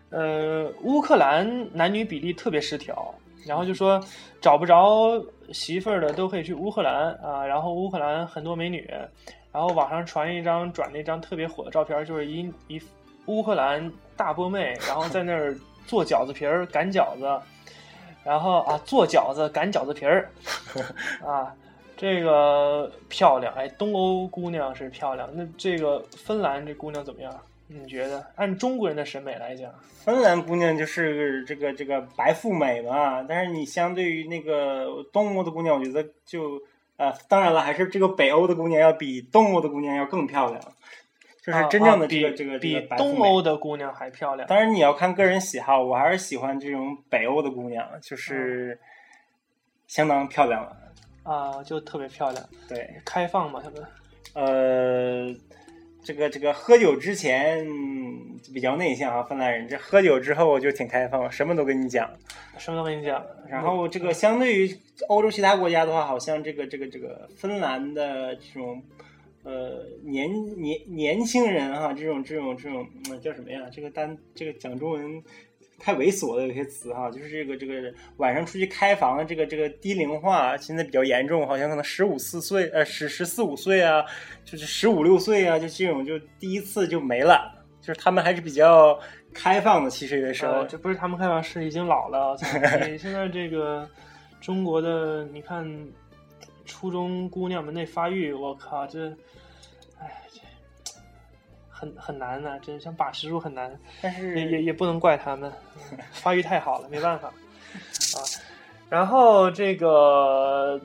呃乌克兰男女比例特别失调。然后就说找不着媳妇儿的都可以去乌克兰啊，然后乌克兰很多美女，然后网上传一张转了一张特别火的照片，就是一一乌克兰大波妹，然后在那儿做饺子皮儿擀饺子，然后啊做饺子擀饺子皮儿，啊这个漂亮哎，东欧姑娘是漂亮，那这个芬兰这姑娘怎么样？你觉得按中国人的审美来讲，芬兰姑娘就是这个这个白富美嘛？但是你相对于那个东欧的姑娘，我觉得就呃，当然了，还是这个北欧的姑娘要比东欧的姑娘要更漂亮，就是真正的这个这个比东欧的姑娘还漂亮。当然你要看个人喜好，我还是喜欢这种北欧的姑娘，就是相当漂亮了啊，就特别漂亮。对，开放嘛，他们呃。这个这个喝酒之前比较内向啊，芬兰人。这喝酒之后就挺开放，什么都跟你讲，什么都跟你讲。然后这个相对于欧洲其他国家的话，好像这个这个这个芬兰的这种呃年年年轻人哈，这种这种这种叫什么呀？这个单这个讲中文。太猥琐的有些词哈，就是这个这个晚上出去开房的这个这个低龄化现在比较严重，好像可能十五四岁呃十十四五岁啊，就是十五六岁啊，就这种就第一次就没了，就是他们还是比较开放的。其实有的时候，这不是他们开放，是已经老了。你 现在这个中国的，你看初中姑娘们那发育，我靠这。很很难呢，真想把持住很难，但是也也也不能怪他们，发育太好了，没办法啊。然后这个，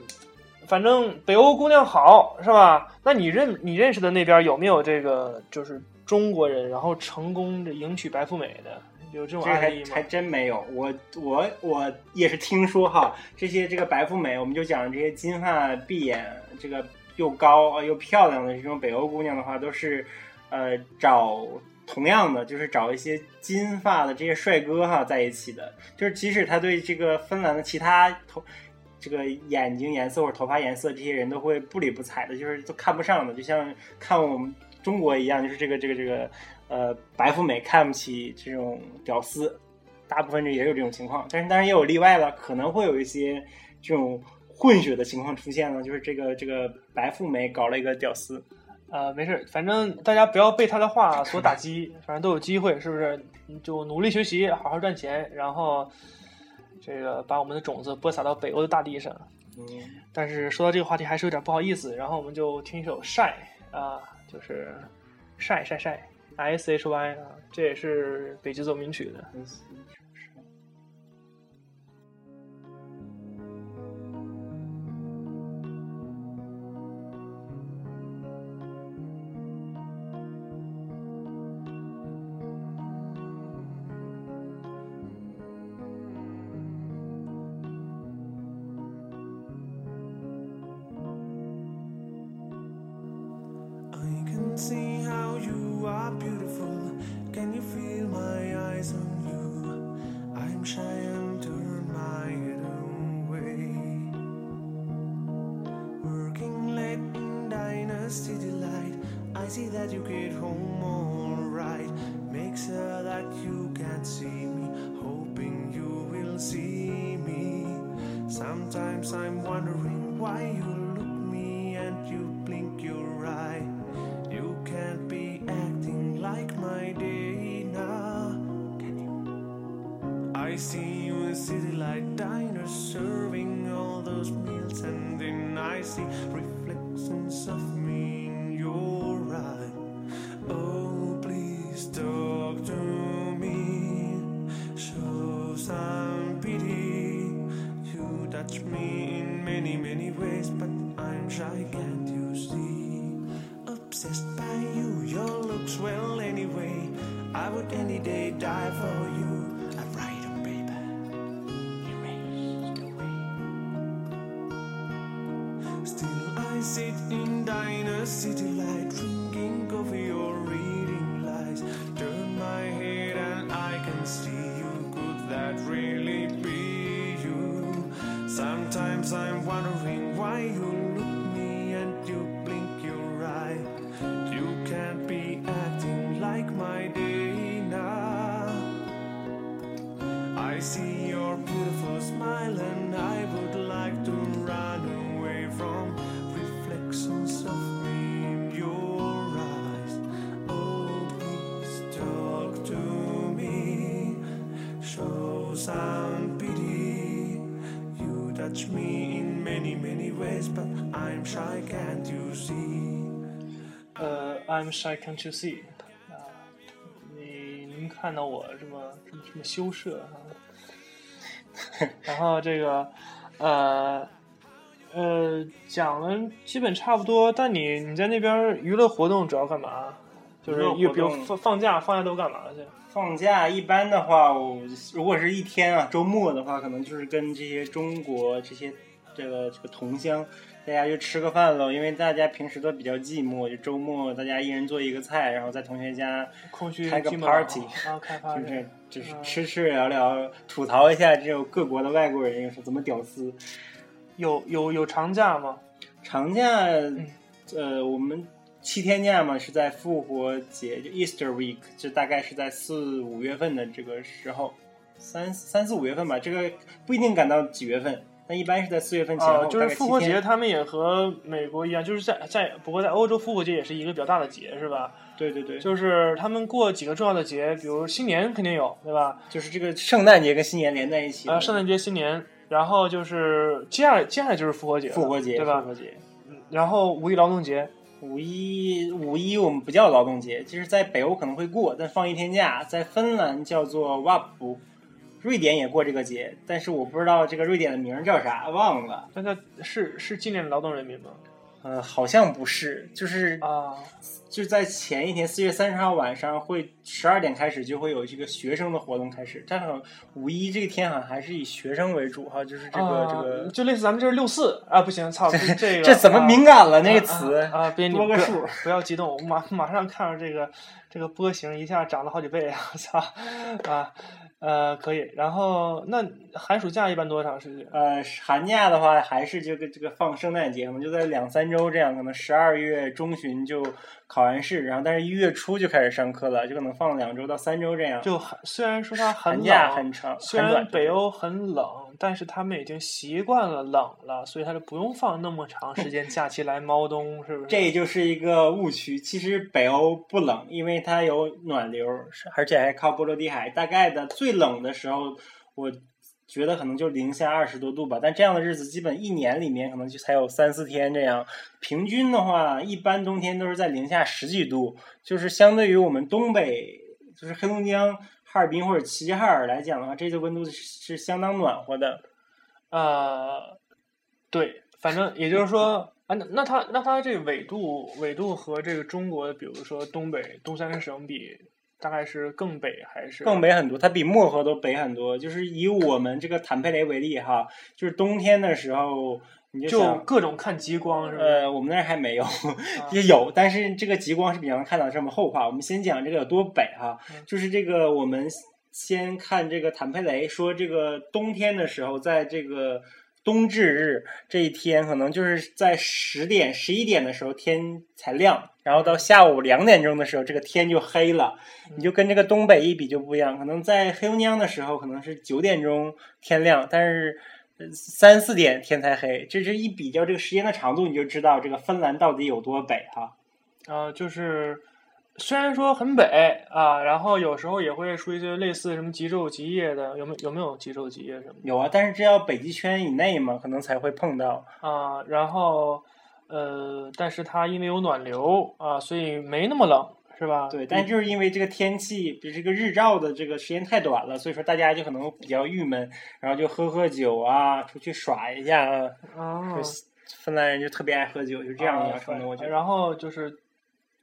反正北欧姑娘好是吧？那你认你认识的那边有没有这个就是中国人，然后成功的迎娶白富美的，有这种案例吗？还真没有，我我我也是听说哈，这些这个白富美，我们就讲这些金发碧眼，这个又高又漂亮的这种北欧姑娘的话，都是。呃，找同样的，就是找一些金发的这些帅哥哈在一起的，就是即使他对这个芬兰的其他头这个眼睛颜色或者头发颜色这些人都会不理不睬的，就是都看不上的，就像看我们中国一样，就是这个这个这个呃白富美看不起这种屌丝，大部分人也有这种情况，但是当然也有例外了，可能会有一些这种混血的情况出现了，就是这个这个白富美搞了一个屌丝。呃，没事，反正大家不要被他的话所打击，反正都有机会，是不是？就努力学习，好好赚钱，然后这个把我们的种子播撒到北欧的大地上。嗯，但是说到这个话题还是有点不好意思，然后我们就听一首《晒》啊，就是晒晒晒，S H Y 啊，这也是北极奏鸣曲的。See you in city light diners serving all those meals, and then I see，I'm shy, can't you see？啊，你能看到我这么这么这么羞涩啊？然后这个，呃，呃，讲了基本差不多。但你你在那边娱乐活动主要干嘛？就是娱乐比如活动放放假，放假都干嘛去？放假一般的话，我如果是一天啊，周末的话，可能就是跟这些中国这些这个这个同乡，大家就吃个饭喽。因为大家平时都比较寂寞，就周末大家一人做一个菜，然后在同学家空虚开个 party 就是就是嗯吃吃聊聊，吐槽一下这种各国的外国人是怎么屌丝。有有有长假吗？长假，嗯呃，我们七天假嘛，是在复活节，就 Easter week，就大概是在四五月份的这个时候，三三四五月份吧，这个不一定赶到几月份，但一般是在四月份前后，啊，就是复活节，他们也和美国一样，就是在在不过在欧洲复活节也是一个比较大的节，是吧？对对对，就是他们过几个重要的节，比如新年肯定有，对吧？就是这个圣诞节跟新年连在一起啊。呃，圣诞节、新年，然后就是接下来接下来就是复活节，复活节，对吧复？活节。然后五一劳动节，五一五一我们不叫劳动节，就是在北欧可能会过，但放一天假，在芬兰叫做 WAP，瑞典也过这个节，但是我不知道这个瑞典的名儿叫啥，忘了。那它是是纪念劳动人民吗？呃，好像不是，就是啊，就在前一天，四月三十号晚上会十二点开始就会有这个学生的活动开始。但是五一这个天好像还是以学生为主哈，就是这个、啊这个就类似咱们这是六四啊，不行，操，这这个这怎么啊敏感了、那个词？啊，啊别你不要多个数不要激动，我马马上看到这个这个波形一下涨了好几倍啊！操啊，呃，可以。然后那寒暑假一般多长时间？呃，寒假的话还是这个这个放圣诞节，可能就在两三周这样，可能十二月中旬就考完试，然后但是一月初就开始上课了，就可能放两周到三周这样。就寒虽然说它很寒假，很长，虽然北欧很冷，但是他们已经习惯了冷了，所以他就不用放那么长时间假期来猫冬，是不是？这就是一个误区。其实北欧不冷，因为它有暖流，而且还靠波罗的海。大概的最冷的时候，我觉得可能就零下二十多度吧。但这样的日子，基本一年里面可能就才有三四天这样。平均的话，一般冬天都是在零下十几度，就是相对于我们东北，就是黑龙江、哈尔滨或者齐齐哈尔来讲的话，这次温度是是相当暖和的。呃，对，反正也就是说，啊，那那它那它这个纬度纬度和这个中国，比如说东北东三省比，大概是更北还是更北很多，它比漠河都北很多。就是以我们这个坦佩雷为例哈，就是冬天的时候，你就就，各种看极光是吧？呃，我们那儿还没有，啊也有，但是这个极光是比较能看到这么后话。我们先讲这个有多北哈，嗯就是这个我们先看这个坦佩雷，说这个冬天的时候，在这个冬至日这一天，可能就是在十点、十一点的时候天才亮，然后到下午两点钟的时候，这个天就黑了。你就跟这个东北一比就不一样，可能在黑龙江的时候可能是九点钟天亮，但是呃三四点天才黑。这是一比较这个时间的长度，你就知道这个芬兰到底有多北哈。啊、就是虽然说很北啊，然后有时候也会出一些类似什么极昼极夜的，有没有有没有极昼极夜什么有啊，但是这要北极圈以内嘛，可能才会碰到。啊？然后呃，但是它因为有暖流啊，所以没那么冷，是吧？对，但就是因为这个天气，比这个日照的这个时间太短了，所以说大家就可能比较郁闷，然后就喝喝酒啊，出去耍一下啊。啊，就是芬兰人就特别爱喝酒，就这样啊养成的，我觉得。然后就是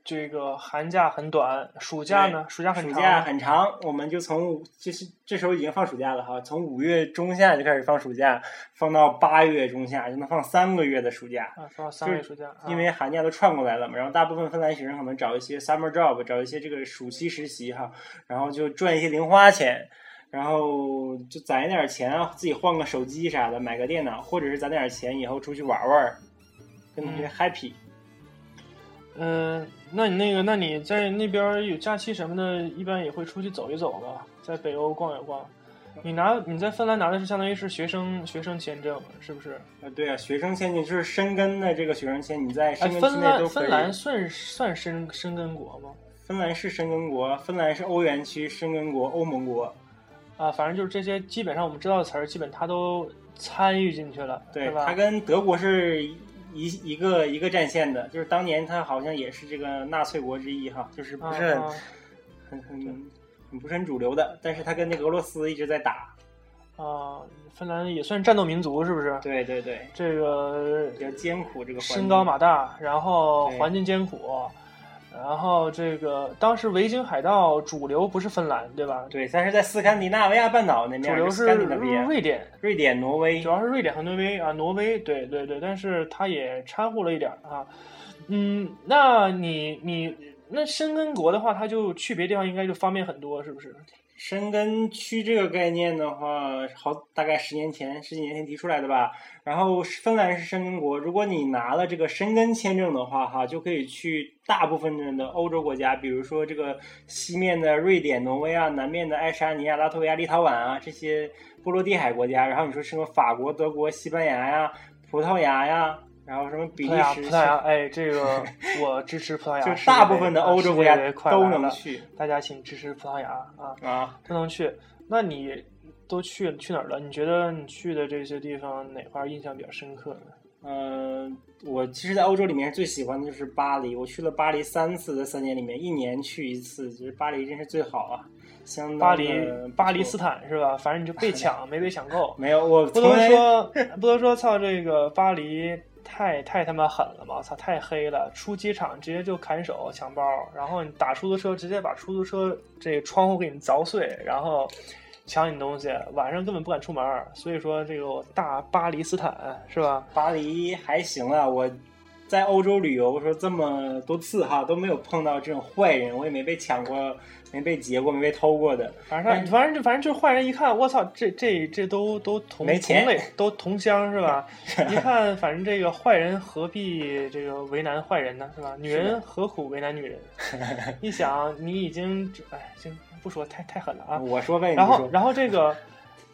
这个寒假很短，暑假呢？暑假很长。暑假很长，我们就从五就是这时候已经放暑假了哈，从五月中下就开始放暑假，放到八月中下，就能放三个月的暑假。啊，放三个月暑假，啊因为寒假都串过来了嘛，然后大部分芬兰学生可能找一些 summer job，找一些这个暑期实习哈，然后就赚一些零花钱，然后就攒一点钱啊，自己换个手机啥的，买个电脑，或者是攒点钱以后出去玩玩，跟同学嗯嗯、那你那个，那你在那边有假期什么的，一般也会出去走一走吧，在北欧逛一逛。你拿你在芬兰拿的是相当于是学生学生签证，是不是？呃，对啊，学生签证就是申根的这个学生签，你在哎，申根期芬内都可以。兰芬兰算算申申根国吗？芬兰是申根国，芬兰是欧元区申根国、欧盟国。啊，反正就是这些，基本上我们知道的词儿，基本他都参与进去了，对，是吧？它跟德国是一一个一个战线的，就是当年他好像也是这个纳粹国之一哈，就是不是很、很很很不是很主流的，但是他跟那个俄罗斯一直在打。啊，芬兰也算战斗民族，是不是？对对对，这个比较艰苦这个环境身高马大，然后环境艰苦，然后这个当时维京海盗主流不是芬兰，对吧？对，但是在斯堪的纳维亚半岛那边，主流是瑞典，瑞典、挪威主。要是瑞典和挪威啊，挪威，对对对，但是它也掺和了一点啊。嗯，那你你那申根国的话，它就去别地方应该就方便很多，是不是？深根区这个概念的话，好大概十年前、十几年前提出来的吧。然后芬兰是深根国，如果你拿了这个深根签证的话，哈，就可以去大部分的欧洲国家，比如说这个西面的瑞典、挪威啊，南面的爱沙尼亚、拉脱维亚、立陶宛啊这些波罗的海国家。然后你说什么法国、德国、西班牙呀、葡萄牙呀，然后什么比利时、葡萄牙，哎，这个 我支持葡萄牙，就大部分的啊欧洲国家都能去大家请支持葡萄牙啊，啊。都能去。那你都去去哪儿了？你觉得你去的这些地方哪块儿印象比较深刻呢？嗯，我其实，在欧洲里面最喜欢的就是巴黎。我去了巴黎三次，在三年里面，一年去一次，就是巴黎真是最好啊，相当巴黎巴黎斯坦是吧？反正你就被抢 没被抢够。没有，我不能说不能说操这个巴黎太太他妈狠了嘛！操，太黑了！出机场直接就砍手抢包，然后你打出租车，直接把出租车这个窗户给你凿碎，然后抢你东西，晚上根本不敢出门。所以说这个大巴黎斯坦是吧？巴黎还行啊，我在欧洲旅游说这么多次哈，都没有碰到这种坏人，我也没被抢过，没被劫过，没被偷过的。反正反正就反正就是坏人一看，我操，这这这都都同没钱同类，都同乡是吧？一看，反正这个坏人何必这个为难坏人呢，是吧？女人何苦为难女人？一想，你已经哎，行，不说太太狠了啊。我说呗，然后 然后这个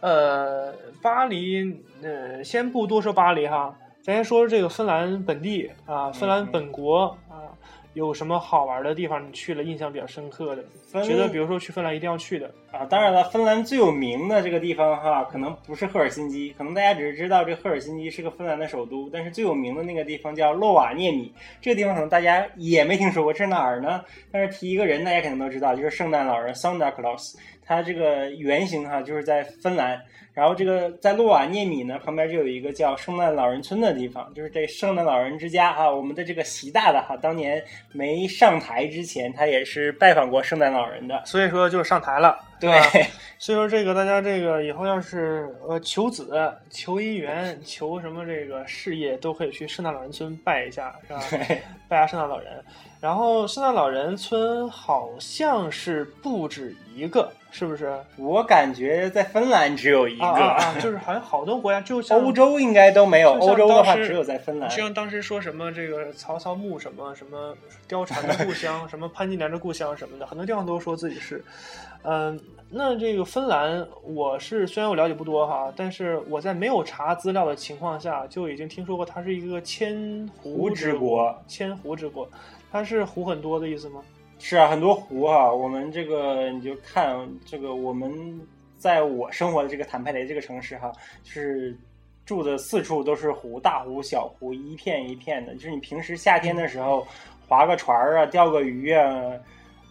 呃，巴黎呃，先不多说巴黎哈，咱先说说这个芬兰本地啊，芬兰嗯本国啊，有什么好玩的地方？你去了印象比较深刻的，觉得比如说去芬兰一定要去的。啊，当然了，芬兰最有名的这个地方哈，可能不是赫尔辛基，可能大家只是知道这赫尔辛基是个芬兰的首都，但是最有名的那个地方叫洛瓦涅米，这个地方可能大家也没听说过，这是哪儿呢？但是提一个人，大家肯定都知道，就是圣诞老人 Santa Claus，它这个原型哈就是在芬兰。然后这个在洛瓦涅米呢，旁边就有一个叫圣诞老人村的地方，就是这圣诞老人之家哈。我们的这个习大大哈，当年没上台之前，他也是拜访过圣诞老人的。所以说就上台了，对，吧 所以说这个大家这个以后要是呃求子、求姻缘、求什么这个事业，都可以去圣诞老人村拜一下，是吧？拜下圣诞老人。然后圣诞老人村好像是不止一个，是不是？我感觉在芬兰只有一个，啊啊啊！就是好像好多国家，就 像欧洲应该都没有。欧洲的话只有在芬兰就。像当时说什么这个曹操墓什么什么貂蝉的故乡，什么潘金莲的故乡什么的，很多地方都说自己是。嗯，那这个芬兰，我是虽然我了解不多哈，但是我在没有查资料的情况下，就已经听说过它是一个千湖湖之国，千湖之国，它是湖很多的意思吗？是啊，很多湖啊。我们这个你就看这个，我们在我生活的这个坦佩雷这个城市哈，就是住的四处都是湖，大湖、小湖，一片一片的。就是你平时夏天的时候划个船儿啊，钓个鱼啊，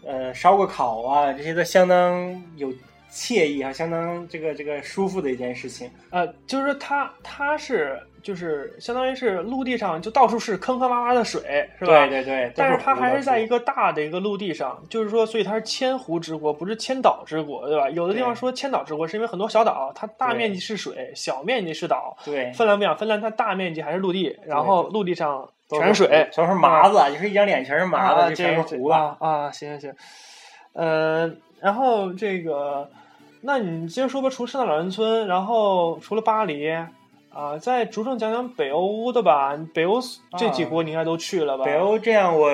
呃，烧个烤啊，这些都相当有惬意啊，相当这个这个舒服的一件事情。呃，就是说它它是就是相当于是陆地上就到处是坑坑洼洼的水，是吧？对对对，但是它还是在一个大的一个陆地上，就是说，所以它是千湖之国，不是千岛之国，对吧？有的地方说千岛之国，是因为很多小岛，它大面积是水，小面积是岛。对，芬兰不一样，芬兰它大面积还是陆地，然后陆地上都全是水，全是麻子，你是一张脸全是麻啊，子，就这全是糊了。啊啊，行行行，呃，然后这个，那你接着说吧，除圣诞老人村，然后除了巴黎。啊，再着重讲讲北欧的吧。北欧这几国你应该都去了吧？啊北欧这样，我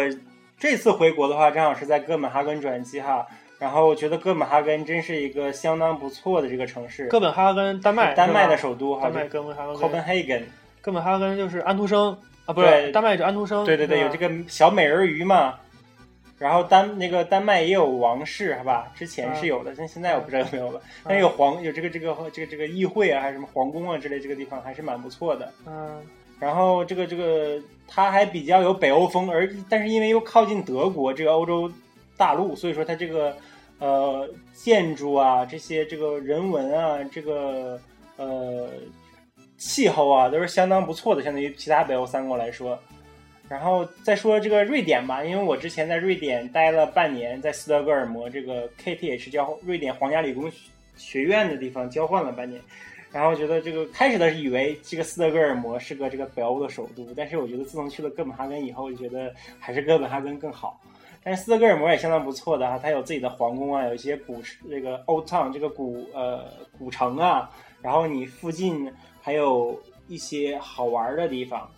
这次回国的话，正好是在哥本哈根转机哈。然后我觉得哥本哈根真是一个相当不错的这个城市，哥本哈根，丹麦，丹麦的首都哈，丹麦哥本哈根，Copenhagen。哥本哈根就是安徒生啊，不对是丹麦是安徒生，对对对，有这个小美人鱼嘛。然后丹那个丹麦也有王室，好吧？之前是有的，但现在我不知道有没有了。但有皇有这个这个这个这个议会啊，还是什么皇宫啊之类，这个地方还是蛮不错的。嗯然后这个这个它还比较有北欧风，而但是因为又靠近德国这个欧洲大陆，所以说它这个呃建筑啊这些这个人文啊这个呃气候啊都是相当不错的，相对于其他北欧三国来说。然后再说这个瑞典吧，因为我之前在瑞典待了半年，在斯德哥尔摩这个 KTH 交瑞典皇家理工学院的地方交换了半年。然后觉得这个开始的是以为这个斯德哥尔摩是个这个北欧的首都，但是我觉得自从去了哥本哈根以后，就觉得还是哥本哈根更好。但是斯德哥尔摩也相当不错的哈，它有自己的皇宫啊，有一些古这个 Old Town 这个古呃古城啊，然后你附近还有一些好玩的地方，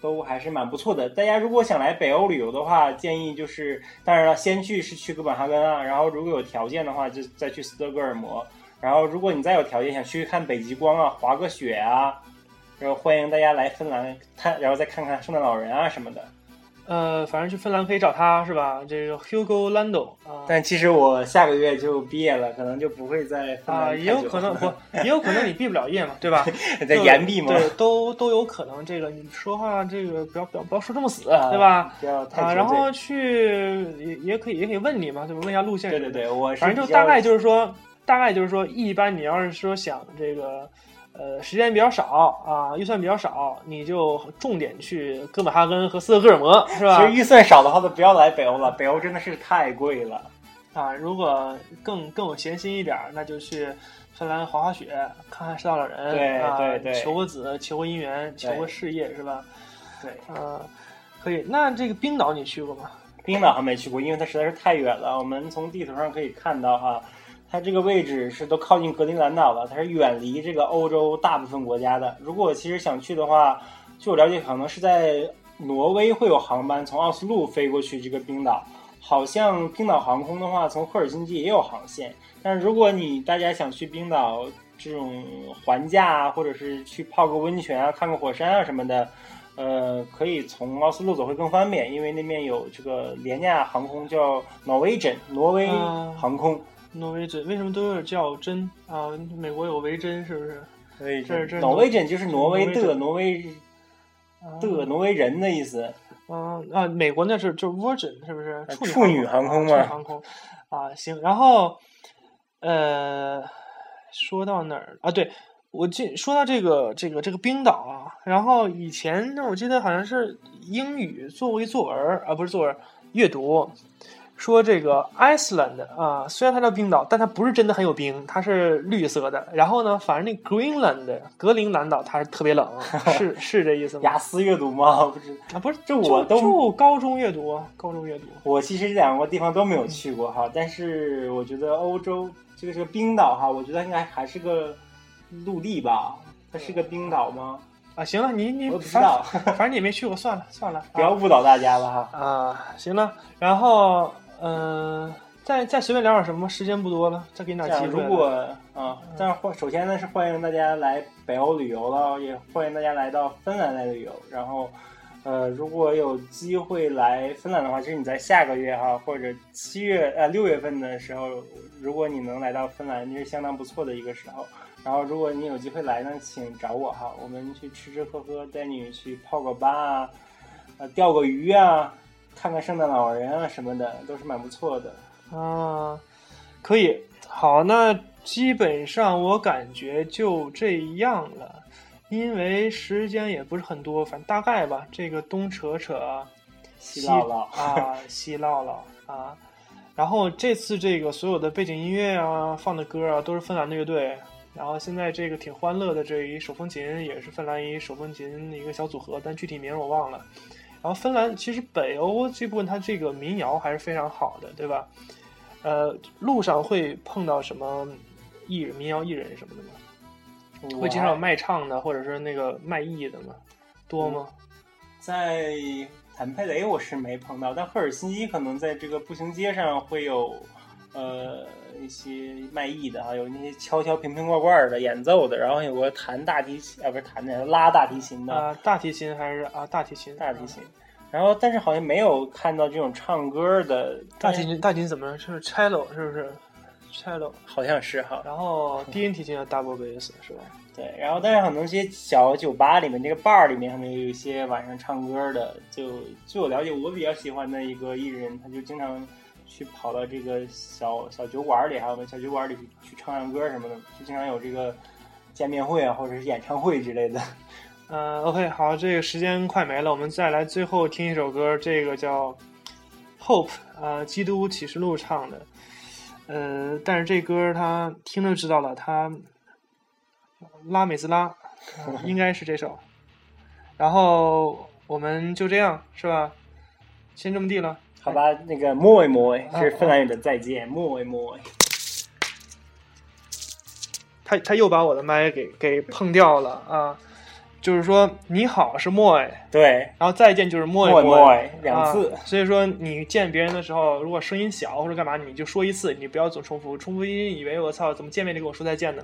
都还是蛮不错的。大家如果想来北欧旅游的话，建议就是当然了，先去是去哥本哈根啊，然后如果有条件的话，就再去斯德哥尔摩。然后，如果你再有条件想去看北极光啊、滑个雪啊，然后欢迎大家来芬兰看，然后再看看圣诞老人啊什么的。呃，反正去芬兰可以找他是吧？这个 Hugo Lando 啊。但其实我下个月就毕业了，可能就不会在芬兰啊，也有可能不，也有可能你毕不了业嘛，对吧？在延毕嘛，对，都都有可能。这个你说话这个不要不要不要说这么死，啊对吧？啊，然后去也也可以也可以问你嘛，对吧？问一下路线。对对对，我反正就大概就是说，大概就是说，一般你要是说想这个，呃时间比较少啊，预算比较少，你就重点去哥本哈根和斯德哥尔摩，是吧其实？预算少的话，就不要来北欧了，北欧真的是太贵了。啊，如果更更有闲心一点儿，那就去芬兰滑滑雪，看看赤道老人，对啊、对对求个子，求个姻缘，求个事业，是吧？对，啊，可以。那这个冰岛你去过吗？冰岛还没去过，因为它实在是太远了。我们从地图上可以看到哈，它这个位置是都靠近格陵兰岛了，它是远离这个欧洲大部分国家的。如果其实想去的话，据我了解，可能是在挪威会有航班从奥斯陆飞过去这个冰岛。好像冰岛航空的话，从赫尔辛基也有航线。但是如果你大家想去冰岛这种环假啊，或者是去泡个温泉啊、看个火山啊什么的，呃，可以从奥斯陆走会更方便，因为那边有这个廉价航空叫 Norwegian 挪威啊航空。挪威针为什么都有点叫针啊？美国有维珍是不是？所以这这 Norwegian 就是挪威的挪威的挪威人的意思。啊啊，美国那是就是 Virgin 是不是？呃处处女航空嘛啊处女航空啊，行。然后呃，说到哪儿啊？对，我记说到这个这个这个冰岛啊，然后以前那，我记得好像是英语作为作文啊，不是作文，阅读。说这个 Iceland 啊，虽然它叫冰岛，但它不是真的很有冰，它是绿色的。然后呢，反正那 Greenland 格陵兰岛它是特别冷，是是这意思吗？雅思阅读吗？不是，啊，不是，这我都就高中阅读，高中阅读。我其实这两个地方都没有去过哈，但是我觉得欧洲这个这个冰岛哈，我觉得应该还是个陆地吧，它是个冰岛吗？啊，行了，你你我不知道，反正你也没去过，算了算了，不要误导大家了哈。啊，行了，然后嗯、呃再再随便聊点什么，时间不多了，再给你这样，点机会。如果啊，但是欢首先呢是欢迎大家来北欧旅游了，也欢迎大家来到芬兰来旅游。然后，呃，如果有机会来芬兰的话，就是你在下个月哈，或者七月呃六月份的时候，如果你能来到芬兰，这是相当不错的一个时候。然后，如果你有机会来呢，请找我哈，我们去吃吃喝喝，带你去泡个吧啊，呃，钓个鱼啊，看看圣诞老人啊什么的，都是蛮不错的。啊，可以，好，那基本上我感觉就这样了，因为时间也不是很多，反正大概吧，这个东扯扯啊，西唠唠啊，西唠唠啊，然后这次这个所有的背景音乐啊，放的歌啊，都是芬兰的乐队。然后现在这个挺欢乐的这一手风琴也是芬兰一手风琴的一个小组合，但具体名我忘了。然后芬兰其实北欧这部分它这个民谣还是非常好的，对吧？呃，路上会碰到什么艺人、民谣艺人什么的吗？会经常有卖唱的，或者是那个卖艺的吗？多吗？在坦佩雷我是没碰到，但赫尔辛基可能在这个步行街上会有，呃，一些卖艺的啊，有那些敲敲瓶瓶罐罐的演奏的，然后有个弹大提琴啊，不是弹的，拉大提琴的、啊、大提琴还是啊大提琴？大提琴，然后但是好像没有看到这种唱歌的大提，琴大提琴怎么了？是 cello 是不是？cello，好像是哈，然后低音提琴叫 double bass 是吧？对，然后但是可能这些小酒吧里面，这个 bar 里面可能有一些晚上唱歌的。就据我了解，我比较喜欢的一个艺人，他就经常去跑到这个小小酒馆里，还有小酒馆里去唱唱歌什么的，就经常有这个见面会啊，或者是演唱会之类的。嗯、o k 好，这个时间快没了，我们再来最后听一首歌，这个叫 Hope 啊、基督启示录唱的。呃，但是这歌他听就知道了，他拉美兹拉、呃应该是这首。然后我们就这样是吧？先这么地了。好吧，那个 moi moi 是芬兰语的再见，moi moi。他他又把我的麦给给碰掉了啊！就是说你好是 moi，对然后再见就是 moi moi 两次啊。所以说你见别人的时候，如果声音小或者干嘛，你就说一次，你不要总重复。重复音以为我操，怎么见面就跟我说再见呢？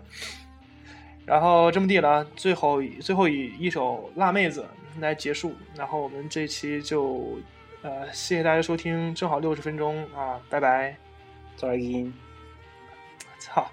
然后这么地了啊，最后最后以一首辣妹子来结束，然后我们这期就呃谢谢大家收听，正好六十分钟啊，拜拜。再见。操。